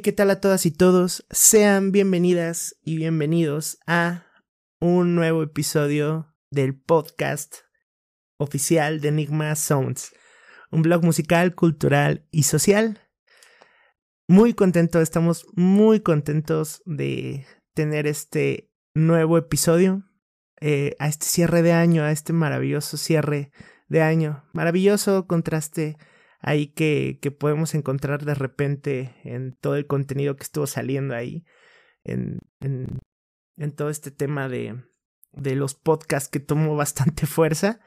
¿qué tal a todas y todos? Sean bienvenidas y bienvenidos a un nuevo episodio del podcast oficial de Enigma Sounds, un blog musical, cultural y social. Muy contento, estamos muy contentos de tener este nuevo episodio, eh, a este cierre de año, a este maravilloso cierre de año, maravilloso contraste ahí que, que podemos encontrar de repente en todo el contenido que estuvo saliendo ahí, en, en, todo este tema de, de los podcasts que tomó bastante fuerza,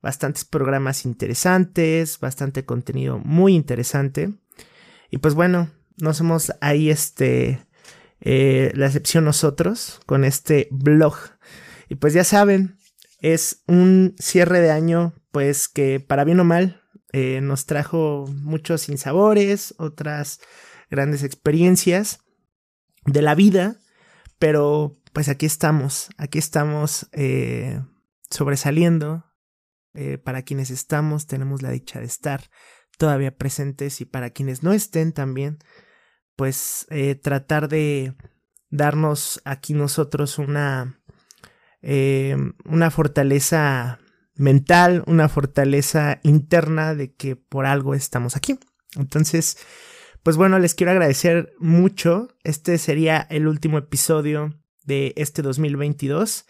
bastantes programas interesantes, bastante contenido muy interesante. Y pues bueno, no somos ahí este, eh, la excepción nosotros con este blog. Y pues ya saben, es un cierre de año, pues que para bien o mal eh, nos trajo muchos sinsabores, otras grandes experiencias de la vida, pero pues aquí estamos, aquí estamos eh, sobresaliendo. Eh, para quienes estamos, tenemos la dicha de estar todavía presentes y para quienes no estén también, pues tratar de darnos aquí nosotros una, una fortaleza mental, una fortaleza interna de que por algo estamos aquí. Entonces, pues bueno, les quiero agradecer mucho. Este sería el último episodio de este 2022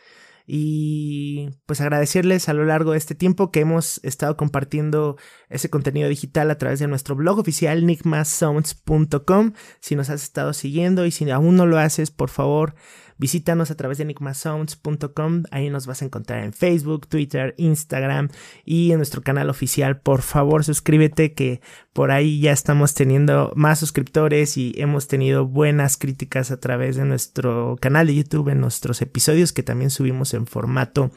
y pues agradecerles a lo largo de este tiempo que hemos estado compartiendo ese contenido digital a través de nuestro blog oficial enigmasounds.com si nos has estado siguiendo y si aún no lo haces por favor Visítanos a través de enigmasounds.com, ahí nos vas a encontrar en Facebook, Twitter, Instagram y en nuestro canal oficial. Por favor, suscríbete que por ahí ya estamos teniendo más suscriptores y hemos tenido buenas críticas a través de nuestro canal de YouTube en nuestros episodios que también subimos en formato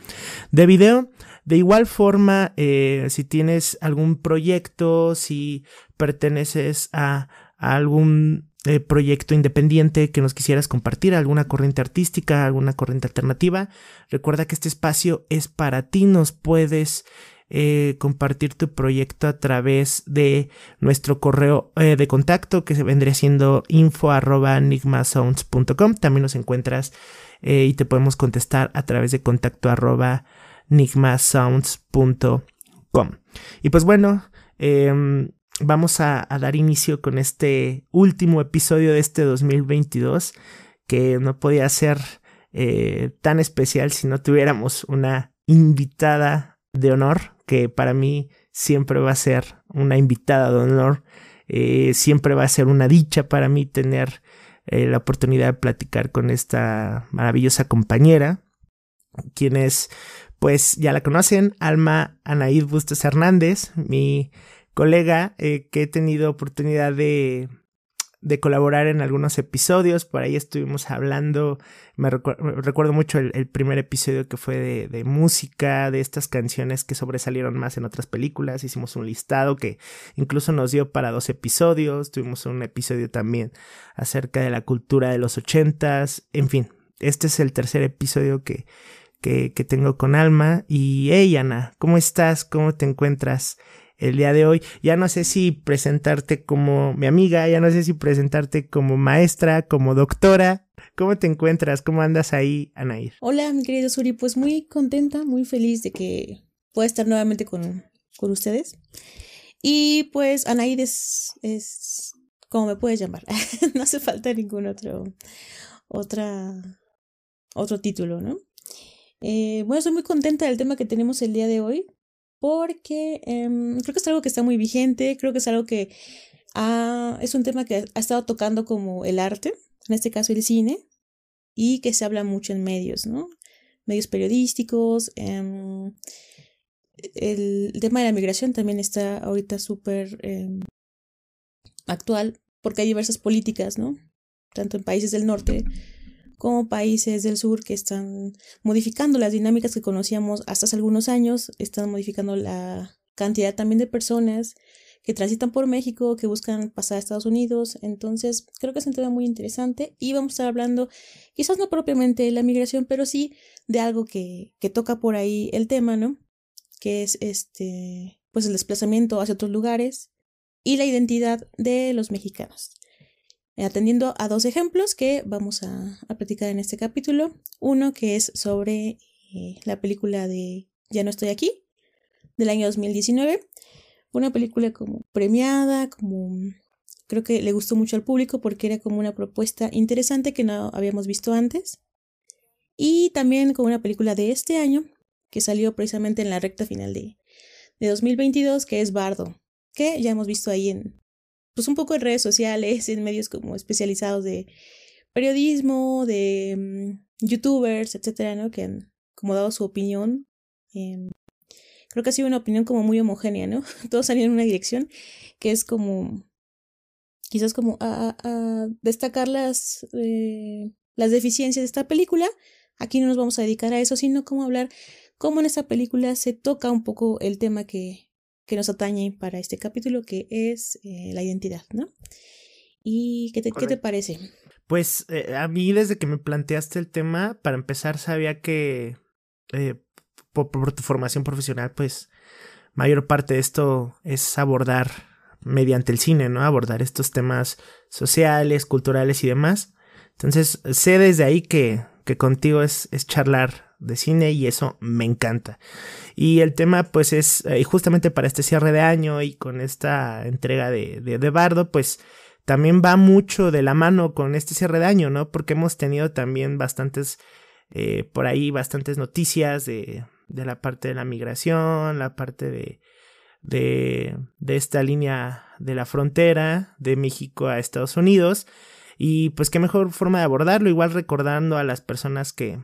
de video. De igual forma, eh, si tienes algún proyecto, si perteneces a algún eh, proyecto independiente que nos quisieras compartir, alguna corriente artística, alguna corriente alternativa, recuerda que este espacio es para ti, nos puedes eh, compartir tu proyecto a través de nuestro correo eh, de contacto que se vendría siendo info arroba enigmasounds.com. También nos encuentras y te podemos contestar a través de contacto arroba enigmasounds.com. Y pues bueno, eh, vamos a, dar inicio con este último episodio de este 2022 que no podía ser eh, tan especial si no tuviéramos una invitada de honor que para mí siempre va a ser una invitada de honor. Eh, siempre va a ser una dicha para mí tener eh, la oportunidad de platicar con esta maravillosa compañera quien es pues ya la conocen Alma Anaid Bustos Hernández mi colega eh, que he tenido oportunidad de, de colaborar en algunos episodios. Por ahí estuvimos hablando, me, recuerdo mucho el, primer episodio que fue de, de, música, de estas canciones que sobresalieron más en otras películas. Hicimos un listado que incluso nos dio para dos episodios. Tuvimos un episodio también acerca de la cultura de los ochentas. En fin, este es el tercer episodio que, que, que tengo con Alma. Y hey, Ana, ¿cómo estás? ¿Cómo te encuentras? El día de hoy. Ya no sé si presentarte como mi amiga, ya no sé si presentarte como maestra, como doctora. ¿Cómo te encuentras? ¿Cómo andas ahí, Anair? Hola, mi querido Suri, pues muy contenta, muy feliz de que pueda estar nuevamente con, con ustedes. Y pues Anaid es, es como me puedes llamar. no hace falta ningún otro, otra, otro título, ¿no? Eh, bueno, estoy muy contenta del tema que tenemos el día de hoy porque em, creo que es algo que está muy vigente, creo que es algo que es un tema que ha estado tocando como el arte, en este caso el cine, y que se habla mucho en medios, ¿no? Medios periodísticos. Em, el, tema de la migración también está ahorita súper em, actual, porque hay diversas políticas, ¿no? Tanto en países del norte como países del sur que están modificando las dinámicas que conocíamos hasta hace algunos años, están modificando la cantidad también de personas que transitan por México, que buscan pasar a Estados Unidos. Entonces, creo que es un tema muy interesante y vamos a estar hablando, quizás no propiamente de la migración, pero sí de algo que, que toca por ahí el tema, ¿no? Que es este, pues el desplazamiento hacia otros lugares y la identidad de los mexicanos. Atendiendo a dos ejemplos que vamos a, a platicar en este capítulo. Uno que es sobre eh, la película de Ya no estoy aquí, del año 2019. Una película como premiada, como creo que le gustó mucho al público porque era como una propuesta interesante que no habíamos visto antes. Y también como una película de este año que salió precisamente en la recta final de, de 2022, que es Bardo, que ya hemos visto ahí en, pues un poco en redes sociales, en medios como especializados de periodismo, de mm, youtubers, etcétera, ¿no? Que han como dado su opinión. Em, creo que ha sido una opinión como muy homogénea, ¿no? Todos salieron en una dirección que es como, quizás como a, a destacar las, eh, las deficiencias de esta película. Aquí no nos vamos a dedicar a eso, sino como hablar cómo en esta película se toca un poco el tema que, que nos atañe para este capítulo, que es eh, la identidad, ¿no? ¿Y qué te, ¿qué te parece? Pues eh, a mí desde que me planteaste el tema, para empezar sabía que eh, por, por, tu formación profesional, pues mayor parte de esto es abordar mediante el cine, ¿no? Abordar estos temas sociales, culturales y demás. Entonces sé desde ahí que, que contigo es, es charlar de cine y eso me encanta. Y el tema pues es eh, justamente para este cierre de año y con esta entrega de, de, Bardo pues también va mucho de la mano con este cierre de año, ¿no? Porque hemos tenido también bastantes, eh, por ahí bastantes noticias de, de la parte de la migración, la parte de, de, de esta línea de la frontera de México a Estados Unidos. Y pues qué mejor forma de abordarlo, igual recordando a las personas que,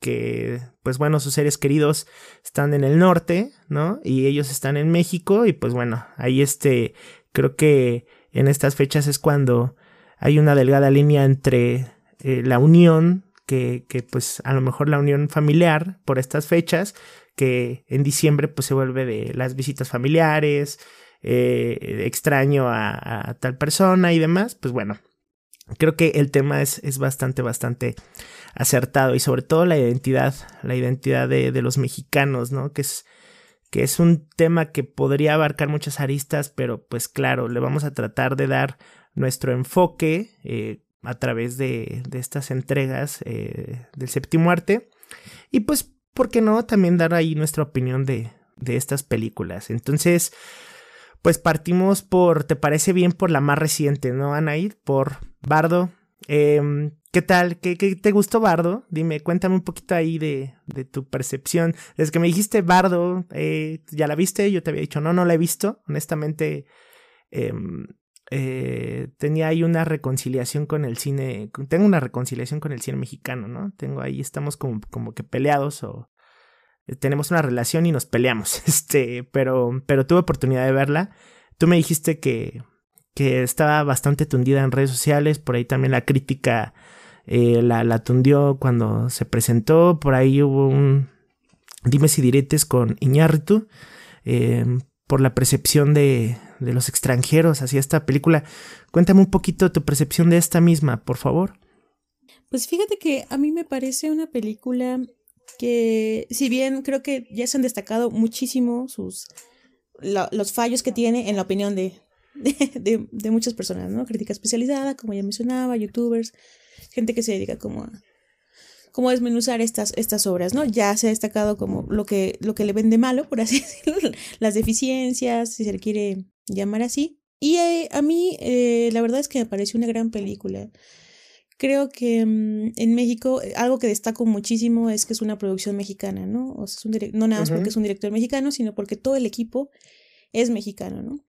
que, pues bueno, sus seres queridos están en el norte, ¿no? Y ellos están en México y pues bueno, ahí este, creo que en estas fechas es cuando hay una delgada línea entre eh, la unión, que, que pues a lo mejor la unión familiar por estas fechas, que en diciembre pues se vuelve de las visitas familiares, eh, extraño a, a, tal persona y demás, pues bueno, creo que el tema es, es bastante, bastante acertado y sobre todo la identidad, la identidad de, de, los mexicanos, ¿no? Que es, que es un tema que podría abarcar muchas aristas, pero pues claro, le vamos a tratar de dar nuestro enfoque eh, a través de, de estas entregas eh, del séptimo arte y pues, ¿por qué no? También dar ahí nuestra opinión de, de estas películas. Entonces, pues partimos por, ¿te parece bien? Por la más reciente, ¿no, Anaid? Por Bardo. Eh, ¿Qué tal? ¿Qué, ¿Qué, te gustó Bardo? Dime, cuéntame un poquito ahí de, de tu percepción. Desde que me dijiste Bardo, eh, ¿ya la viste? Yo te había dicho, no, no la he visto. Honestamente, eh, eh, tenía ahí una reconciliación con el cine. Tengo una reconciliación con el cine mexicano, ¿no? Tengo ahí, estamos como, como que peleados o tenemos una relación y nos peleamos. Este, pero, pero tuve oportunidad de verla. Tú me dijiste que, que estaba bastante tundida en redes sociales, por ahí también la crítica eh, la, la tundió cuando se presentó, por ahí hubo un dime si diretes con Iñárritu eh, por la percepción de, de los extranjeros hacia esta película. Cuéntame un poquito tu percepción de esta misma, por favor. Pues fíjate que a mí me parece una película que, si bien creo que ya se han destacado muchísimo sus lo, los fallos que tiene en la opinión de, de, muchas personas, ¿no? Crítica especializada, como ya mencionaba, youtubers, gente que se dedica como a desmenuzar estas, estas obras, ¿no? Ya se ha destacado como lo que, lo que le vende malo, por así decirlo, las deficiencias, si se le quiere llamar así. Y eh, a mí, eh, la verdad es que me pareció una gran película. Creo que um, en México eh, algo que destaco muchísimo es que es una producción mexicana, ¿no? O sea, es un no nada más uh -huh. porque es un director mexicano, sino porque todo el equipo es mexicano, ¿no?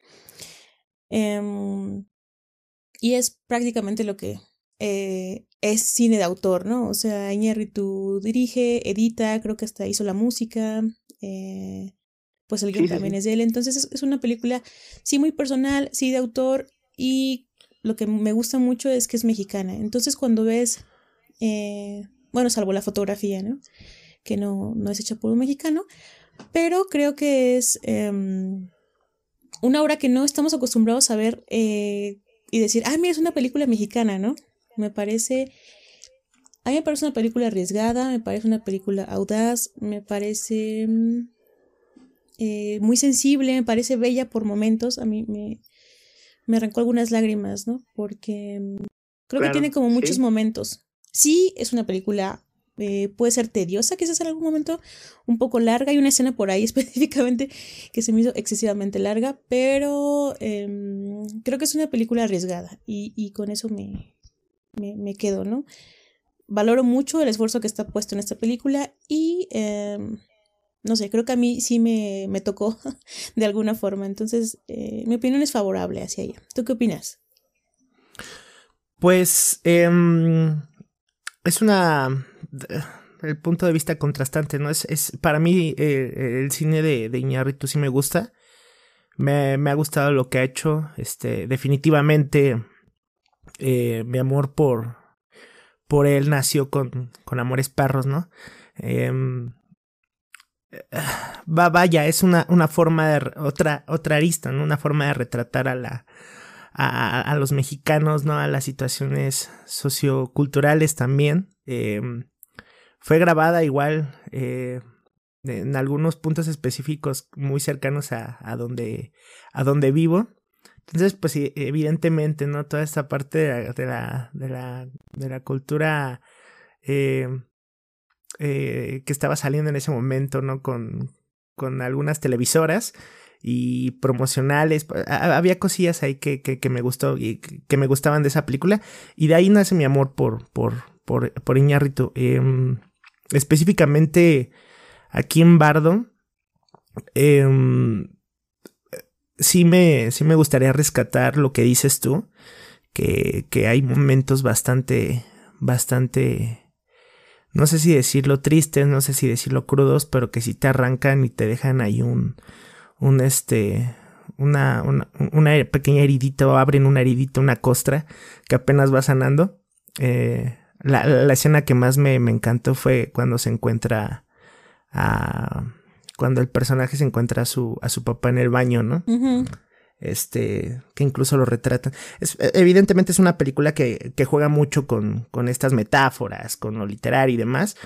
Um, y es prácticamente lo que eh, es cine de autor, ¿no? O sea, Iñárritu dirige, edita, creo que hasta hizo la música, eh, pues el guion sí, también sí. es de él. Entonces es, es, una película, sí, muy personal, sí, de autor, y lo que me gusta mucho es que es mexicana. Entonces cuando ves, eh, bueno, salvo la fotografía, ¿no? Que no, no es hecha por un mexicano, pero creo que es em, una obra que no estamos acostumbrados a ver eh, y decir, ah, mira, es una película mexicana, ¿no? Me parece. A mí me parece una película arriesgada, me parece una película audaz, me parece eh, muy sensible, me parece bella por momentos. A mí me, me arrancó algunas lágrimas, ¿no? Porque mm, creo que tiene como muchos momentos. Sí, es una película eh, puede ser tediosa, quizás en algún momento un poco larga. Hay una escena por ahí específicamente que se me hizo excesivamente larga, pero em, creo que es una película arriesgada y, y con eso me, me, me, quedo, ¿no? Valoro mucho el esfuerzo que está puesto en esta película y em, no sé, creo que a mí sí me, me tocó de alguna forma. Entonces, eh, mi opinión es favorable hacia ella. ¿Tú qué opinas? Pues eh, es una el punto de vista contrastante, ¿no? Es, es para mí eh, el cine de, de sí me gusta. Me, me, ha gustado lo que ha hecho. Este, definitivamente eh, mi amor por, por él nació con, con Amores Perros, ¿no? Eh, va, vaya, es una, una forma de otra, otra arista, ¿no? Una forma de retratar a la, a, los mexicanos, ¿no? A las situaciones socioculturales también. Eh, fue grabada igual eh, en algunos puntos específicos muy cercanos a, a, donde, a donde vivo. Entonces, pues evidentemente, ¿no? Toda esta parte de la, de la, de la, de la cultura eh, eh, que estaba saliendo en ese momento, ¿no? Con, con algunas televisoras y promocionales. Había cosillas ahí que, que, me gustó y que me gustaban de esa película. Y de ahí nace mi amor por, por, por, por Iñárritu. Eh, específicamente aquí en Bardo. Eh, sí, me, sí me gustaría rescatar lo que dices tú. Que, que hay momentos bastante, bastante no sé si decirlo tristes, no sé si decirlo crudos, pero que si te arrancan y te dejan ahí un, un este, una, una, pequeña heridita o abren una heridita, una costra que apenas va sanando. Eh, la, la, escena que más me, me, encantó fue cuando se encuentra a, cuando el personaje se encuentra a su, a su papá en el baño, ¿no? Este, que incluso lo retratan. Es, evidentemente es una película que, que juega mucho con, con estas metáforas, con lo literario y demás.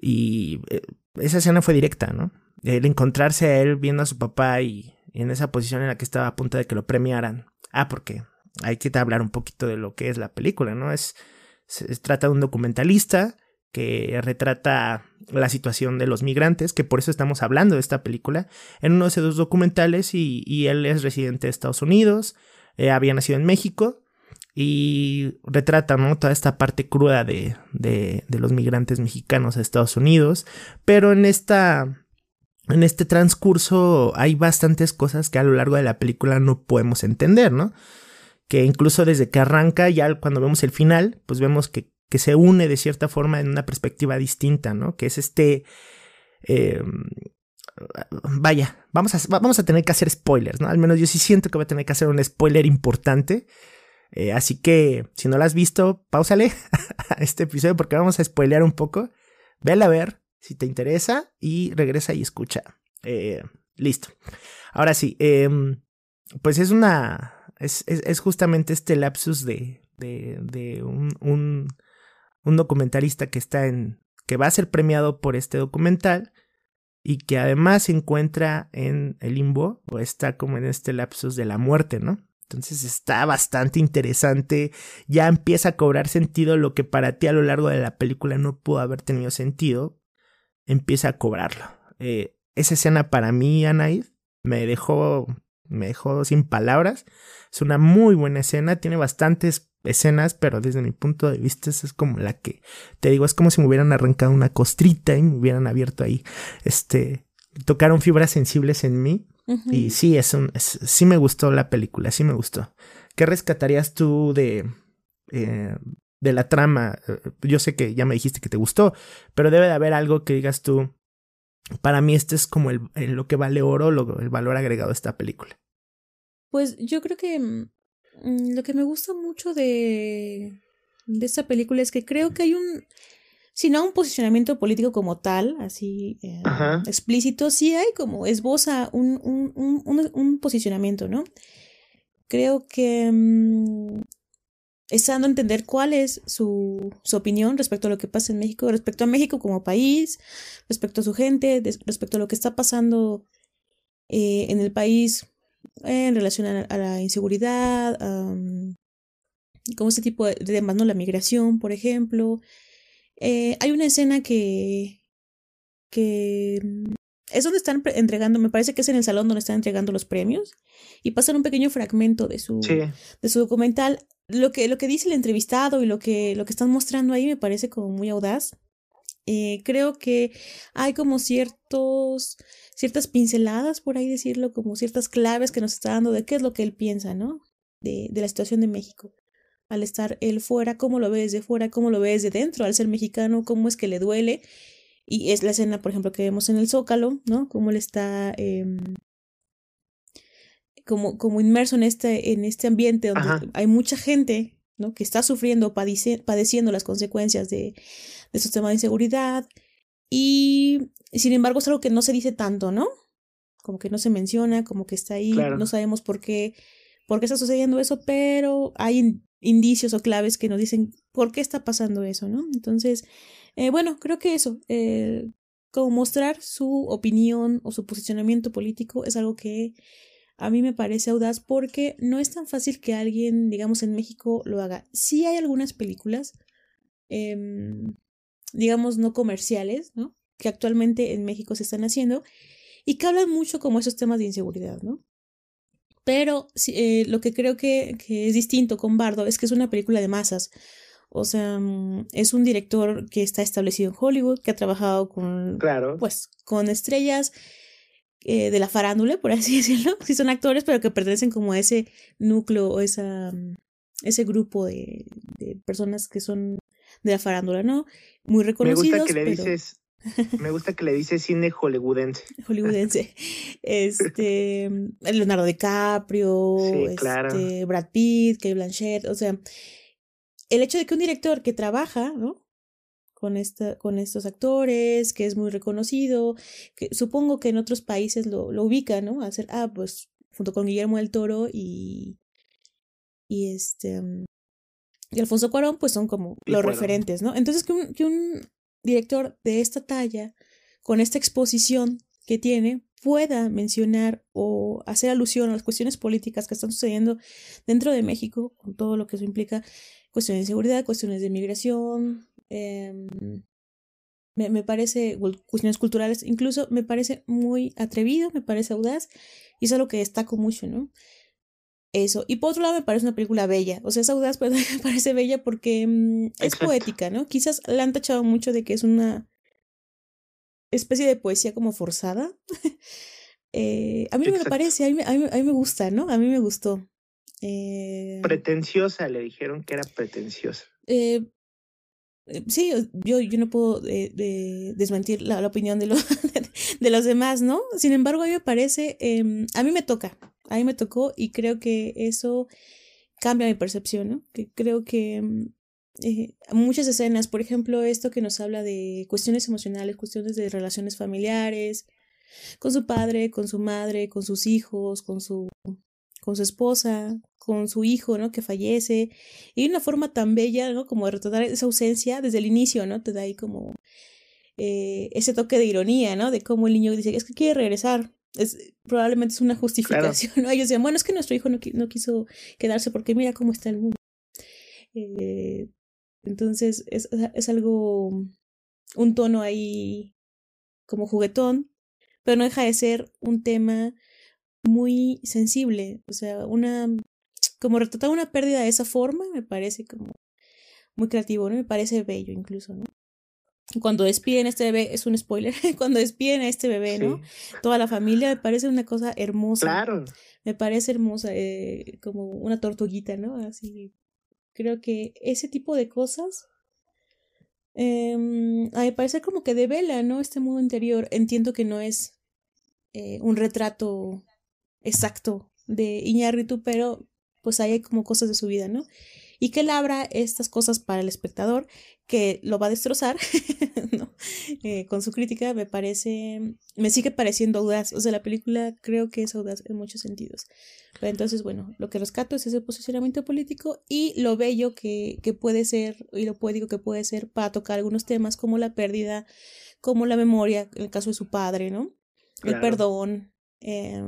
Y eh, esa escena fue directa, ¿no? El encontrarse a él viendo a su papá y, y en esa posición en la que estaba a punto de que lo premiaran. Ah, porque hay que hablar un poquito de lo que es la película, ¿no? Es, se trata de un documentalista que retrata la situación de los migrantes, que por eso estamos hablando de esta película, en uno de esos documentales y, él es residente de Estados Unidos, eh, había nacido en México y retrata ¿no? toda esta parte cruda de, de, de los migrantes mexicanos a Estados Unidos, pero en esta en este transcurso hay bastantes cosas que a lo largo de la película no podemos entender, ¿no? Que incluso desde que arranca, ya cuando vemos el final, pues vemos que, que se une de cierta forma en una perspectiva distinta, ¿no? Que es este... Eh, vaya, vamos a, vamos a tener que hacer spoilers, ¿no? Al menos yo sí siento que voy a tener que hacer un spoiler importante. Eh, así que, si no lo has visto, pausale a este episodio porque vamos a spoilear un poco. Vela a ver, si te interesa y regresa y escucha. Eh, listo. Ahora sí, eh, pues es una... Es, es, es, justamente este lapsus de, de, de un, un, documentalista que está en... que va a ser premiado por este documental y que además se encuentra en el limbo o está como en este lapsus de la muerte, ¿no? Entonces está bastante interesante, ya empieza a cobrar sentido lo que para ti a lo largo de la película no pudo haber tenido sentido, empieza a cobrarlo. Eh, esa escena para mí, Anaid, me dejó, me dejó sin palabras. Es una muy buena escena, tiene bastantes escenas, pero desde mi punto de vista esa es como la que, te digo, es como si me hubieran arrancado una costrita y me hubieran abierto ahí, este, tocaron fibras sensibles en mí. Uh -huh. Y sí, es un, es, sí me gustó la película, sí me gustó. ¿Qué rescatarías tú de, eh, de la trama. Yo sé que ya me dijiste que te gustó, pero debe de haber algo que digas tú. Para mí este es como el, el lo que vale oro, lo, el valor agregado de esta película. Pues yo creo que mmm, lo que me gusta mucho de, de esta película es que creo que hay un, si no un posicionamiento político como tal, así eh, explícito, sí hay como esboza un, un, un, un, posicionamiento, ¿no? Creo que mmm, está dando a entender cuál es su, su, opinión respecto a lo que pasa en México, respecto a México como país, respecto a su gente, respecto a lo que está pasando eh, en el país en relación a, la inseguridad, como este tipo de temas, ¿no? La migración, por ejemplo. Eh, hay una escena que, que es donde están entregando, me parece que es en el salón donde están entregando los premios y pasan un pequeño fragmento de su, de su documental. Lo que, lo que dice el entrevistado y lo que, lo que están mostrando ahí me parece como muy audaz. Eh, creo que hay como ciertos, ciertas pinceladas, por ahí decirlo, como ciertas claves que nos está dando de qué es lo que él piensa, ¿no? De, de la situación de México. Al estar él fuera, cómo lo ve desde fuera, cómo lo ve desde dentro, al ser mexicano, cómo es que le duele. Y es la escena, por ejemplo, que vemos en el Zócalo, ¿no? Cómo él está eh, como, como inmerso en este, en este ambiente donde hay mucha gente ¿no? que está sufriendo, padeciendo las consecuencias de estos temas de inseguridad. Y sin embargo es algo que no se dice tanto, ¿no? Como que no se menciona, como que está ahí, no sabemos por qué, por qué está sucediendo eso, pero hay indicios o claves que nos dicen por qué está pasando eso, ¿no? Entonces, eh, bueno, creo que eso, eh, como mostrar su opinión o su posicionamiento político es algo que a mí me parece audaz porque no es tan fácil que alguien, digamos, en México lo haga. Sí hay algunas películas, em, digamos, no comerciales, ¿no? Que actualmente en México se están haciendo y que hablan mucho como esos temas de inseguridad, ¿no? Pero eh, lo que creo que, que, es distinto con Bardo es que es una película de masas. O sea, mm, es un director que está establecido en Hollywood, que ha trabajado con, claro. pues, con estrellas eh, de la farándula, por así decirlo. Sí son actores, pero que pertenecen como a ese núcleo o esa, mm, ese grupo de, de personas que son de la farándula, ¿no? Muy reconocidos. Me gusta que le dices, me gusta que le dices cine hollywoodense. Hollywoodense. Este, Leonardo DiCaprio, este, Brad Pitt, Kate Blanchett, o sea, el hecho de que un director que trabaja, ¿no? con, esta, con estos actores, que es muy reconocido, que supongo que en otros países lo, lo ubican, ¿no? Hacer, ah, pues junto con Guillermo del Toro y, y este, mm, y Alfonso Cuarón, pues son como los referentes, ¿no? Entonces que un, que un director de esta talla, con esta exposición que tiene, pueda mencionar o hacer alusión a las cuestiones políticas que están sucediendo dentro de México, con todo lo que eso implica, cuestiones de seguridad, cuestiones de migración, Em, me, me, parece, cuestiones culturales, incluso me parece muy atrevido, me parece audaz, y es algo que destaco mucho, ¿no? Eso. Y por otro lado, me parece una película bella. O sea, es audaz, pero me parece bella porque mm, es poética, ¿no? Quizás la han tachado mucho de que es una especie de poesía como forzada. eh, a mí no me parece, a mí, a, mí, a mí, me gusta, ¿no? A mí me gustó. Eh, pretenciosa, le dijeron que era pretenciosa. Eh, sí, yo, yo no puedo desmentir la, opinión de, los de los demás, ¿no? Sin embargo, a mí me parece, em, a mí me toca, a mí me tocó y creo que eso cambia mi percepción, ¿no? Que creo que em, eh, muchas escenas, por ejemplo, esto que nos habla de cuestiones emocionales, cuestiones de relaciones familiares, con su padre, con su madre, con sus hijos, con su, con su esposa, con su hijo, ¿no? Que fallece. Y una forma tan bella, ¿no? Como de retratar esa ausencia desde el inicio, ¿no? Te da ahí como eh, ese toque de ironía, ¿no? De cómo el niño dice, es que quiere regresar. Es, probablemente es una justificación, ¿no? Ellos decían, bueno, es que nuestro hijo no, no quiso quedarse porque mira cómo está el mundo. Eh, entonces es, es algo, un tono ahí como juguetón, pero no deja de ser un tema muy sensible, o sea, una como retratar una pérdida de esa forma me parece como muy creativo, ¿no? Me parece bello incluso, ¿no? Cuando despiden a este bebé, es un spoiler, cuando despiden a este bebé, ¿no? Toda la familia me parece una cosa hermosa. Claro. Me parece hermosa, eh, como una tortuguita, ¿no? Así. Creo que ese tipo de cosas eh, a me parece como que devela, ¿no? Este mundo interior. Entiendo que no es eh, un retrato exacto de Iñárritu, pero pues ahí hay como cosas de su vida, ¿no? Y que él abra estas cosas para el espectador, que lo va a destrozar, ¿no? Eh, con su crítica, me parece, me sigue pareciendo audaz. O sea, la película creo que es audaz en muchos sentidos. Pero entonces, bueno, lo que rescato es ese posicionamiento político y lo bello que, que puede ser, y lo poético que puede ser para tocar algunos temas como la pérdida, como la memoria, en el caso de su padre, ¿no? El perdón, eh,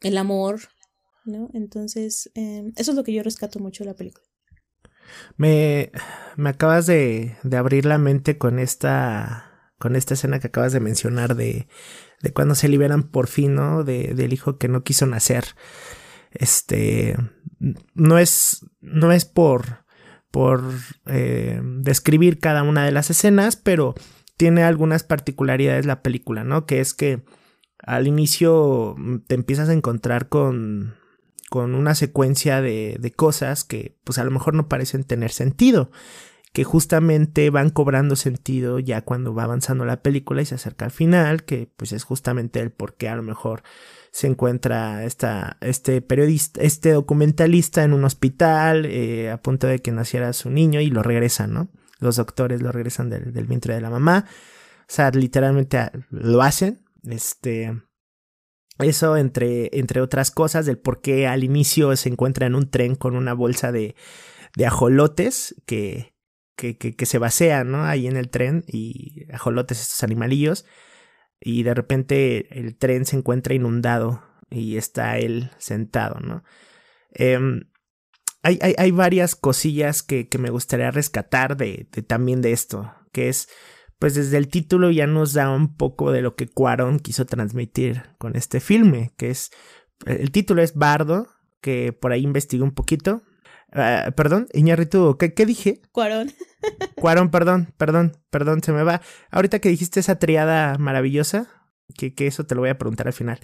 el amor, ¿no? Entonces, em, eso es lo que yo rescato mucho de la película. Me, me acabas de, de abrir la mente con esta con esta escena que acabas de mencionar de, de cuando se liberan por fin, ¿no? De, del hijo que no quiso nacer. Este, no es, no es por, por eh, describir cada una de las escenas, pero tiene algunas particularidades la película, ¿no? Que es que al inicio te empiezas a encontrar con, con una secuencia de, de cosas que pues a lo mejor no parecen tener sentido que justamente van cobrando sentido ya cuando va avanzando la película y se acerca al final, que pues es justamente el por qué a lo mejor se encuentra esta, este periodista, este documentalista en un hospital eh, a punto de que naciera su niño y lo regresan, ¿no? Los doctores lo regresan del, del vientre de la mamá. O sea, literalmente lo hacen. Este. Eso entre, entre otras cosas, del por qué al inicio se encuentra en un tren con una bolsa de, de ajolotes que, que, que, se vacía, ¿no? Ahí en el tren y ajolotes estos animalillos y de repente el tren se encuentra inundado y está él sentado, ¿no? Em, hay, hay, hay, varias cosillas que, que, me gustaría rescatar de, de, también de esto, que es, pues desde el título ya nos da un poco de lo que Cuarón quiso transmitir con este filme, que es, el título es Bardo, que por ahí investigué un poquito, Uh, perdón, Iñarritu, ¿qué, ¿qué dije? Cuarón. Cuarón, perdón, perdón, perdón, se me va. Ahorita que dijiste esa triada maravillosa, que, que eso te lo voy a preguntar al final.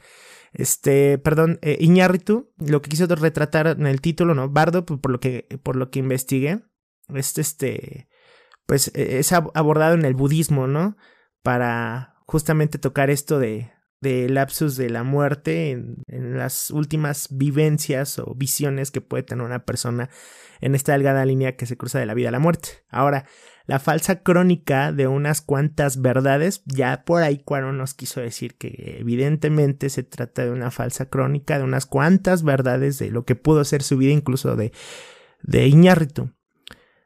Este, perdón, eh, Iñarritu, lo que quiso retratar en el título, ¿no? Bardo, pues, por lo que, por lo que investigué, es este, pues e, es abordado en el budismo, ¿no? Para justamente tocar esto de, lapsus de la muerte en, las últimas vivencias o visiones que puede tener una persona en esta delgada línea que se cruza de la vida a la muerte. Ahora, la falsa crónica de unas cuantas verdades, ya por ahí Cuaro nos quiso decir que evidentemente se trata de una falsa crónica de unas cuantas verdades de lo que pudo ser su vida, incluso de, de Iñárritu.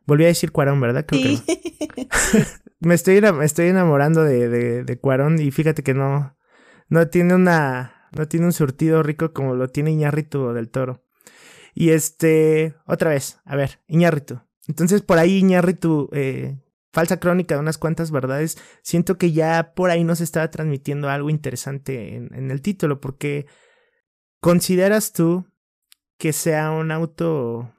Volví a decir Cuarón, ¿verdad? Creo que no. me, estoy, me estoy enamorando de, de, de Cuarón y fíjate que no, no tiene una, no tiene un surtido rico como lo tiene Iñárritu del Toro. Y este, otra vez, a ver, Iñárritu. Entonces por ahí Iñárritu, eh, falsa crónica de unas cuantas verdades, siento que ya por ahí nos estaba transmitiendo algo interesante en, en el título, porque ¿consideras tú que sea un auto,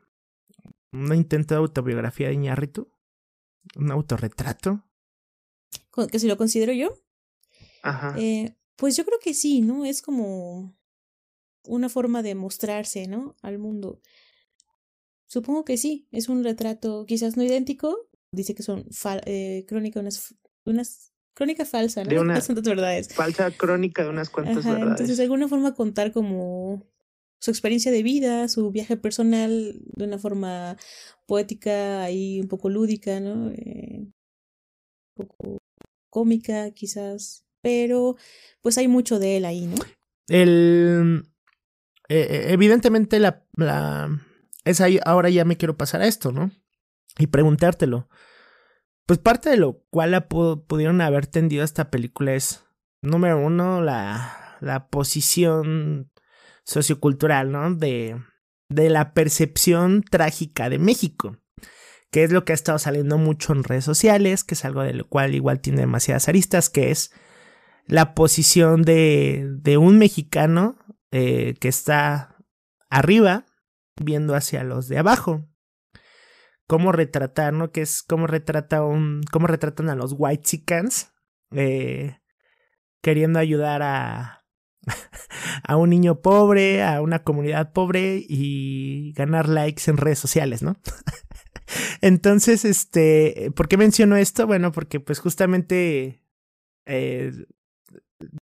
un intento de autobiografía de Iñárritu? ¿Un autorretrato? ¿Que si lo considero yo? Ajá. Eh, pues yo creo que sí, ¿no? Es como una forma de mostrarse, ¿no? Al mundo. Supongo que sí, es un retrato quizás no idéntico. Dice que son eh, crónica unas, unas crónica falsa, ¿no? De una verdades. Falsa crónica de unas cuantas verdades. Entonces, de alguna forma contar como su experiencia de vida, su viaje personal de una forma poética y un poco lúdica, ¿no? Eh, un poco cómica, quizás pero pues hay mucho de él ahí, ¿no? El... Eh, evidentemente la, la... Ahí, ahora ya me quiero pasar a esto, ¿no? Y preguntártelo. Pues parte de lo cual pudieron haber tendido esta película es, número uno, la, la posición sociocultural, ¿no? De, de la percepción trágica de México que es lo que ha estado saliendo mucho en redes sociales, que es algo de lo cual igual tiene demasiadas aristas, que es la posición de, de un mexicano eh, que está arriba viendo hacia los de abajo. Cómo retratar, ¿no? Que es cómo retrata un. cómo retratan a los white chickens. Eh, queriendo ayudar a. a un niño pobre, a una comunidad pobre y ganar likes en redes sociales, ¿no? Entonces, este, ¿por qué menciono esto? Bueno, porque pues justamente eh,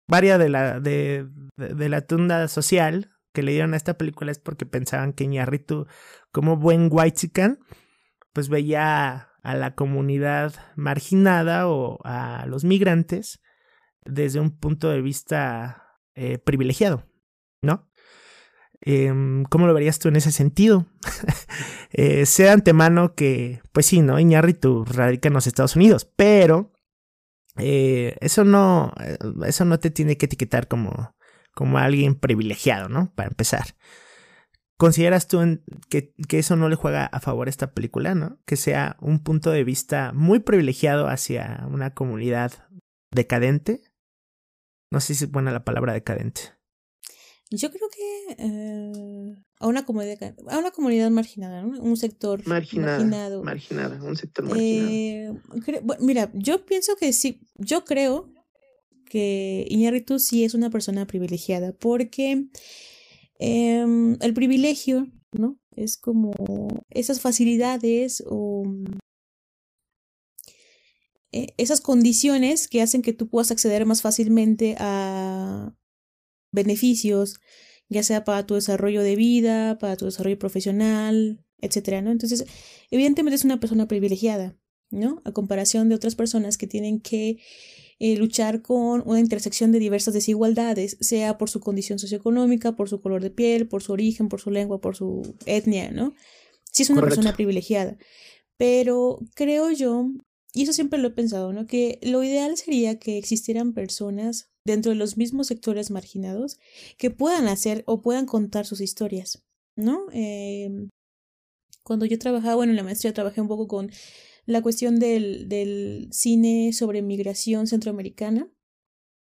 varias de la, de, la tunda social que le dieron a esta película es porque pensaban que Iñárritu, como buen whitezican, pues veía a la comunidad marginada o a los migrantes desde un punto de vista eh, privilegiado, ¿no? Eh, ¿Cómo lo verías tú en ese sentido? eh, sé antemano que, pues sí, ¿no? Iñárritu radica en los Estados Unidos, pero eh, eso no, eh, eso no te tiene que etiquetar como, como alguien privilegiado, ¿no? Para empezar. ¿Consideras tú que, que, eso no le juega a favor a esta película, ¿no? Que sea un punto de vista muy privilegiado hacia una comunidad decadente. No sé si es buena la palabra decadente. Yo creo que eh, a, una comunidad, a una comunidad marginada, ¿no? un sector marginado. Marginada, un sector marginado. Eh, mira, yo pienso que sí, yo creo que Iñárritu sí es una persona privilegiada porque em, el privilegio, ¿no? Es como esas facilidades o eh, esas condiciones que hacen que tú puedas acceder más fácilmente a beneficios, ya sea para tu desarrollo de vida, para tu desarrollo profesional, etcétera, ¿no? Entonces, evidentemente es una persona privilegiada, ¿no? A comparación de otras personas que tienen que eh, luchar con una intersección de diversas desigualdades, sea por su condición socioeconómica, por su color de piel, por su origen, por su lengua, por su etnia, ¿no? Sí es una persona privilegiada. Pero creo yo, y eso siempre lo he pensado, ¿no? Que lo ideal sería que existieran personas dentro de los mismos sectores marginados que puedan hacer o puedan contar sus historias, ¿no? Em, cuando yo trabajaba, bueno, en la maestría trabajé un poco con la cuestión del, del cine sobre migración centroamericana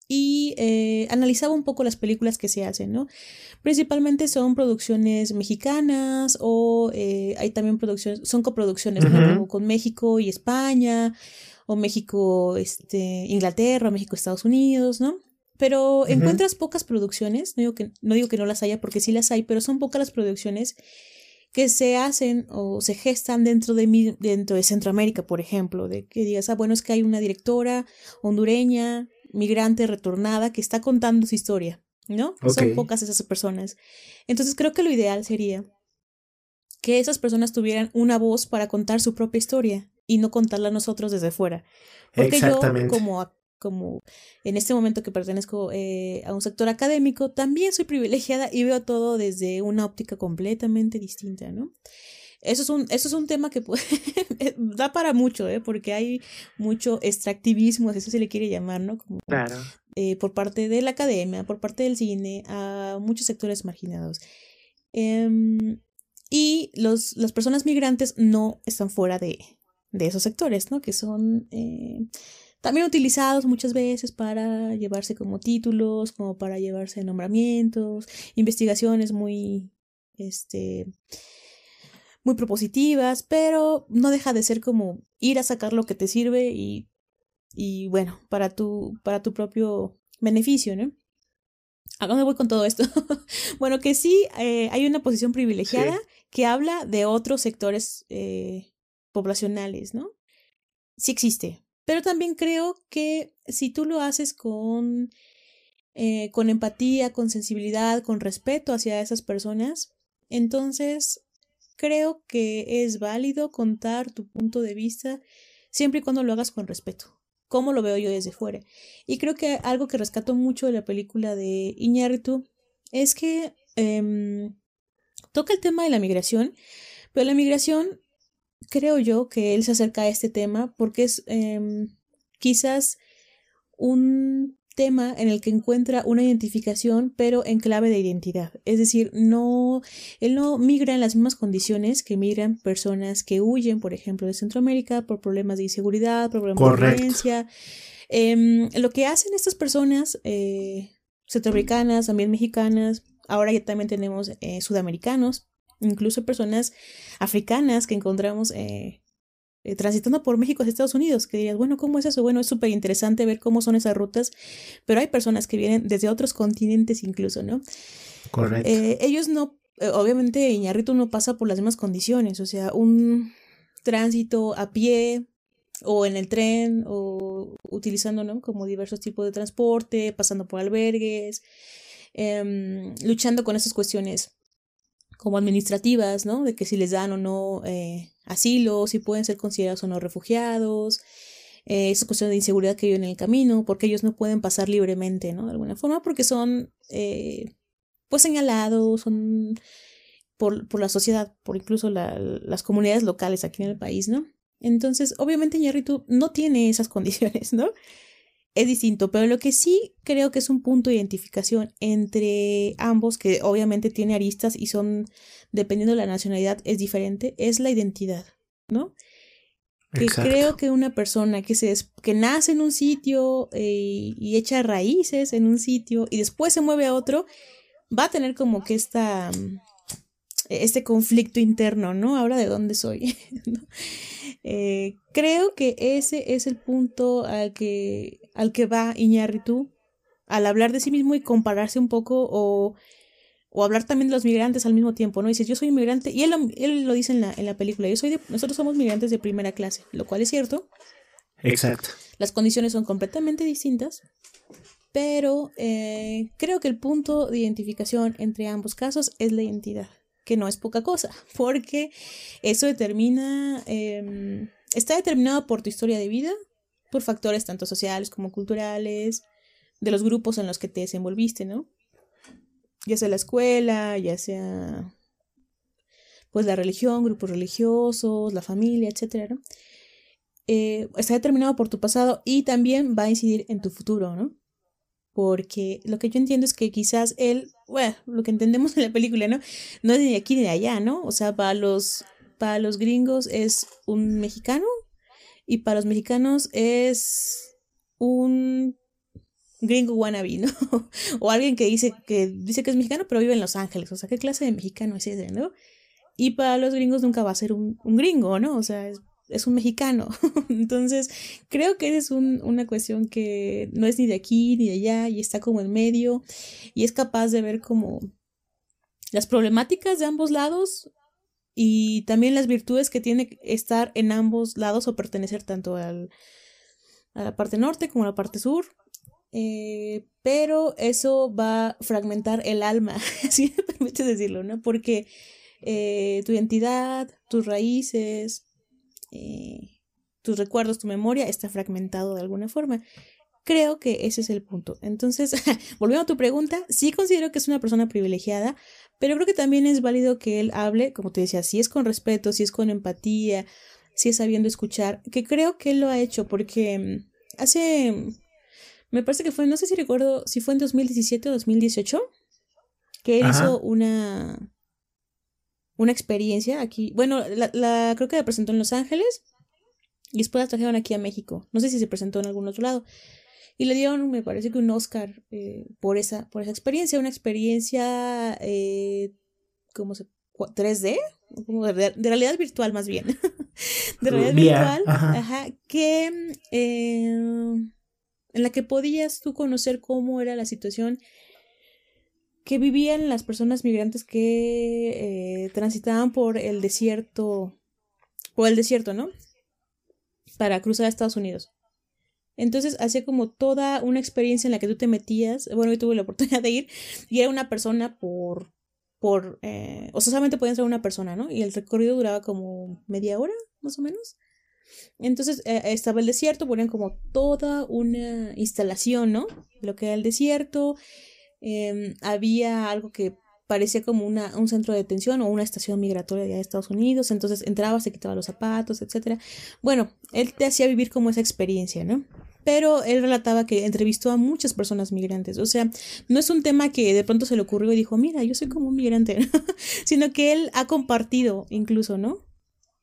y eh, analizaba un poco las películas que se hacen, ¿no? Principalmente son producciones mexicanas o eh, hay también producciones, son coproducciones, Como con México y España o México, este, Inglaterra, México, Estados Unidos, ¿no? Pero encuentras pocas producciones, no digo, que, no digo que no las haya porque sí las hay, pero son pocas las producciones que se hacen o se gestan dentro de, dentro de Centroamérica, por ejemplo, de que digas, ah, bueno, es que hay una directora hondureña, migrante, retornada, que está contando su historia, ¿no? Son pocas esas personas. Entonces creo que lo ideal sería que esas personas tuvieran una voz para contar su propia historia y no contarla nosotros desde fuera. Porque yo, como como en este momento que pertenezco eh, a un sector académico, también soy privilegiada y veo todo desde una óptica completamente distinta, ¿no? Eso es un, eso es un tema que puede, da para mucho, ¿eh? porque hay mucho extractivismo, eso se le quiere llamar, ¿no? Como, claro. Eh, por parte de la academia, por parte del cine, a muchos sectores marginados. Em, y los, las personas migrantes no están fuera de, de esos sectores, ¿no? Que son eh, también utilizados muchas veces para llevarse como títulos, como para llevarse nombramientos, investigaciones muy, este, muy propositivas, pero no deja de ser como ir a sacar lo que te sirve y, y bueno, para tu, para tu propio beneficio, ¿no? ¿A dónde voy con todo esto? bueno, que sí eh, hay una posición privilegiada que habla de otros sectores eh, poblacionales, ¿no? Sí existe, pero también creo que si tú lo haces con, eh, con empatía, con sensibilidad, con respeto hacia esas personas, entonces creo que es válido contar tu punto de vista siempre y cuando lo hagas con respeto, como lo veo yo desde fuera. Y creo que algo que rescato mucho de la película de Iñárritu es que em, toca el tema de la migración, pero la migración creo yo que él se acerca a este tema porque es em, quizás un tema en el que encuentra una identificación, pero en clave de identidad. Es decir, no, él no migra en las mismas condiciones que migran personas que huyen, por ejemplo, de Centroamérica por problemas de inseguridad, problemas de violencia. Em, lo que hacen estas personas eh, centroamericanas, también mexicanas, ahora ya también tenemos eh, sudamericanos, incluso personas africanas que encontramos eh, eh, transitando por México hacia Estados Unidos, que dirías, bueno, ¿cómo es eso? Bueno, es súper interesante ver cómo son esas rutas, pero hay personas que vienen desde otros continentes incluso, ¿no? Correcto. Eh, ellos no, obviamente Iñarrito no pasa por las mismas condiciones, o sea, un tránsito a pie o en el tren o utilizando, ¿no? Como diversos tipos de transporte, pasando por albergues, em, luchando con esas cuestiones como administrativas, ¿no? De que si les dan o no eh, asilo, si pueden ser considerados o no refugiados, eh, esa cuestión de inseguridad que viven en el camino, porque ellos no pueden pasar libremente, ¿no? De alguna forma, porque son, eh, pues, señalados, son por, por, la sociedad, por incluso las comunidades locales aquí en el país, ¿no? Entonces, obviamente, Ñarritu no tiene esas condiciones, ¿no? es distinto, pero lo que sí creo que es un punto de identificación entre ambos, que obviamente tiene aristas y son, dependiendo de la nacionalidad, es diferente, es la identidad, ¿no? Que creo que una persona que, se, que nace en un sitio eh, y echa raíces en un sitio y después se mueve a otro, va a tener como que esta, este conflicto interno, ¿no? Ahora de dónde soy. Eh, creo que ese es el punto al que, al que va Iñárritu al hablar de sí mismo y compararse un poco o, o hablar también de los migrantes al mismo tiempo, ¿no? Dice, yo soy inmigrante, y él, él lo dice en la, en la película, yo soy de, nosotros somos migrantes de primera clase, lo cual es cierto. Exacto. Las condiciones son completamente distintas, pero eh, creo que el punto de identificación entre ambos casos es la identidad que no es poca cosa, porque eso determina, em, está determinado por tu historia de vida, por factores tanto sociales como culturales, de los grupos en los que te desenvolviste, ¿no? Ya sea la escuela, ya sea pues la religión, grupos religiosos, la familia, etcétera, eh, está determinado por tu pasado y también va a incidir en tu futuro, ¿no? porque lo que yo entiendo es que quizás él, bueno, lo que entendemos en la película, ¿no? No es de aquí ni de allá, ¿no? O sea, para los, para los gringos es un mexicano y para los mexicanos es un gringo wannabe, ¿no? o alguien que dice que dice que es mexicano pero vive en Los Ángeles, o sea, ¿qué clase de mexicano es ese, no? Y para los gringos nunca va a ser un, un gringo, ¿no? O sea, es un mexicano. Entonces, creo que es una cuestión que no es ni de aquí ni de allá y está como en medio y es capaz de ver como las problemáticas de ambos lados y también las virtudes que tiene estar en ambos lados o pertenecer tanto al, a la parte norte como a la parte sur. Eh, pero eso va a fragmentar el alma, si me permites decirlo, ¿no? Porque eh, tu identidad, tus raíces, eh, tus recuerdos, tu memoria está fragmentado de alguna forma. Creo que ese es el punto. Entonces, volviendo a tu pregunta, sí considero que es una persona privilegiada, pero creo que también es válido que él hable, como te decía, si es con respeto, si es con empatía, si es sabiendo escuchar, que creo que él lo ha hecho porque mm, hace, me parece que fue, no sé si recuerdo, si fue en 2017 o 2018, que él hizo una, una experiencia aquí. Bueno, la, creo que la presentó en Los Ángeles y después la trajeron aquí a México. No sé si se presentó en algún otro lado. Y le dieron, me parece que un Oscar eh, por, esa, por esa experiencia, una experiencia eh, como se 3D, de, realidad virtual más bien. de realidad virtual, ajá. que eh, en la que podías tú conocer cómo era la situación que vivían las personas migrantes que eh, transitaban por el desierto, por el desierto, ¿no? Para cruzar a Estados Unidos. Entonces hacía como toda una experiencia en la que tú te metías. Bueno, yo tuve la oportunidad de ir y era una persona por, por, eh, o sea, solamente podían ser una persona, ¿no? Y el recorrido duraba como media hora, más o menos. Entonces eh, estaba el desierto, ponían como toda una instalación, ¿no? Lo que era el desierto, Em, había algo que parecía como una, un centro de detención o una estación migratoria de Estados Unidos, entonces entraba, se quitaba los zapatos, etcétera. Bueno, él te hacía vivir como esa experiencia, ¿no? Pero él relataba que entrevistó a muchas personas migrantes, o sea, no es un tema que de pronto se le ocurrió y dijo, mira, yo soy como un migrante, sino que él ha compartido incluso, ¿no?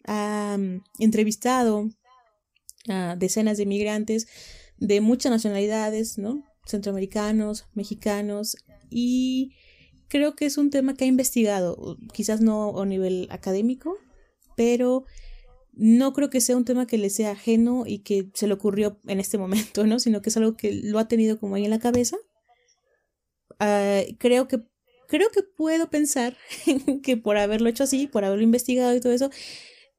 Ha mm, entrevistado a decenas de migrantes de muchas nacionalidades, ¿no? centroamericanos, mexicanos, y creo que es un tema que ha investigado, quizás no a nivel académico, pero no creo que sea un tema que le sea ajeno y que se le ocurrió en este momento, ¿no? Sino que es algo que lo ha tenido como ahí en la cabeza. Ah, creo que creo que puedo pensar que por haberlo hecho así, por haberlo investigado y todo eso,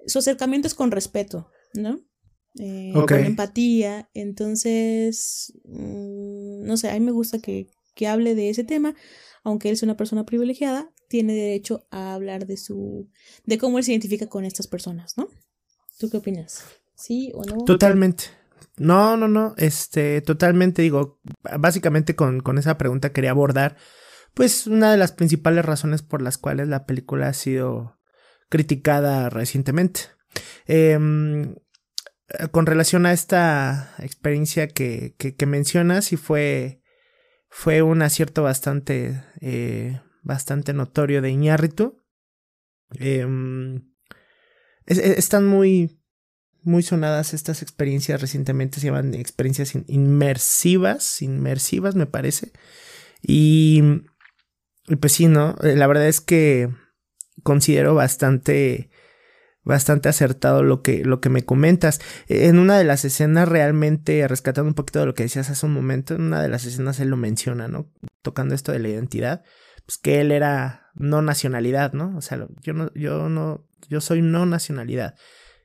su acercamiento es con respeto, ¿no? Eh, con empatía. Entonces, mm, no sé, a mí me gusta que, que hable de ese tema, aunque él es una persona privilegiada, tiene derecho a hablar de su, de cómo él se identifica con estas personas, ¿no? ¿Tú qué opinas? ¿Sí o no? Totalmente. No, no, no, este, totalmente digo, básicamente con, con esa pregunta quería abordar, pues, una de las principales razones por las cuales la película ha sido criticada recientemente. Eh, con relación a esta experiencia que, que, mencionas, y fue, fue un acierto bastante, eh, bastante notorio de Iñárritu. Em, están muy, muy sonadas estas experiencias recientemente, se llaman experiencias inmersivas, inmersivas me parece. Y, y pues sí, ¿no? Eh, la verdad es que considero bastante bastante acertado lo que, lo que me comentas. En una de las escenas, realmente, rescatando un poquito de lo que decías hace un momento, en una de las escenas él lo menciona, ¿no? Tocando esto de la identidad, pues que él era no nacionalidad, ¿no? O sea, yo no, yo no, yo soy no nacionalidad,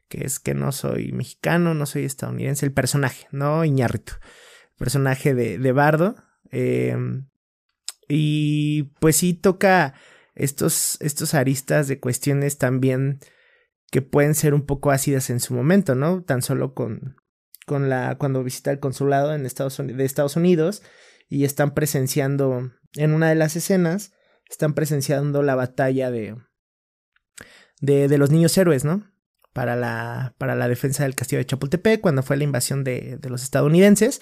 que es que no soy mexicano, no soy estadounidense, el personaje, ¿no? Iñárritu, personaje de, de Bardo. Em, y pues sí toca estos, estos aristas de cuestiones también que pueden ser un poco ácidas en su momento, ¿no? Tan solo con, con la, cuando visita el consulado en Estados de Estados Unidos y están presenciando, en una de las escenas, están presenciando la batalla de, de, de los niños héroes, ¿no? Para la, para la defensa del castillo de Chapultepec, cuando fue la invasión de, de los estadounidenses.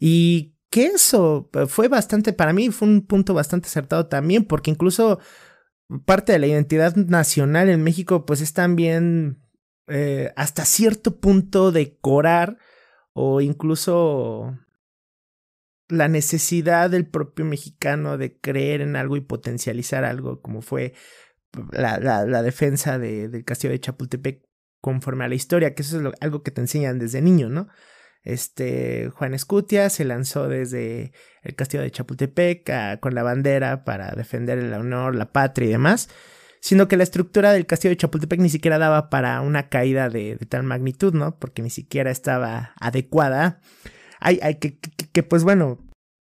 Y que eso fue bastante, para mí fue un punto bastante acertado también, porque incluso parte de la identidad nacional en México, pues es también eh, hasta cierto punto decorar o incluso la necesidad del propio mexicano de creer en algo y potencializar algo, como fue la, la, defensa de, del castillo de Chapultepec conforme a la historia, que eso es algo que te enseñan desde niño, ¿no? Este Juan Escutia se lanzó desde el castillo de Chapultepec con la bandera para defender el honor, la patria y demás, sino que la estructura del castillo de Chapultepec ni siquiera daba para una caída de, tal magnitud, ¿no? Porque ni siquiera estaba adecuada. Hay, hay que, que, pues bueno,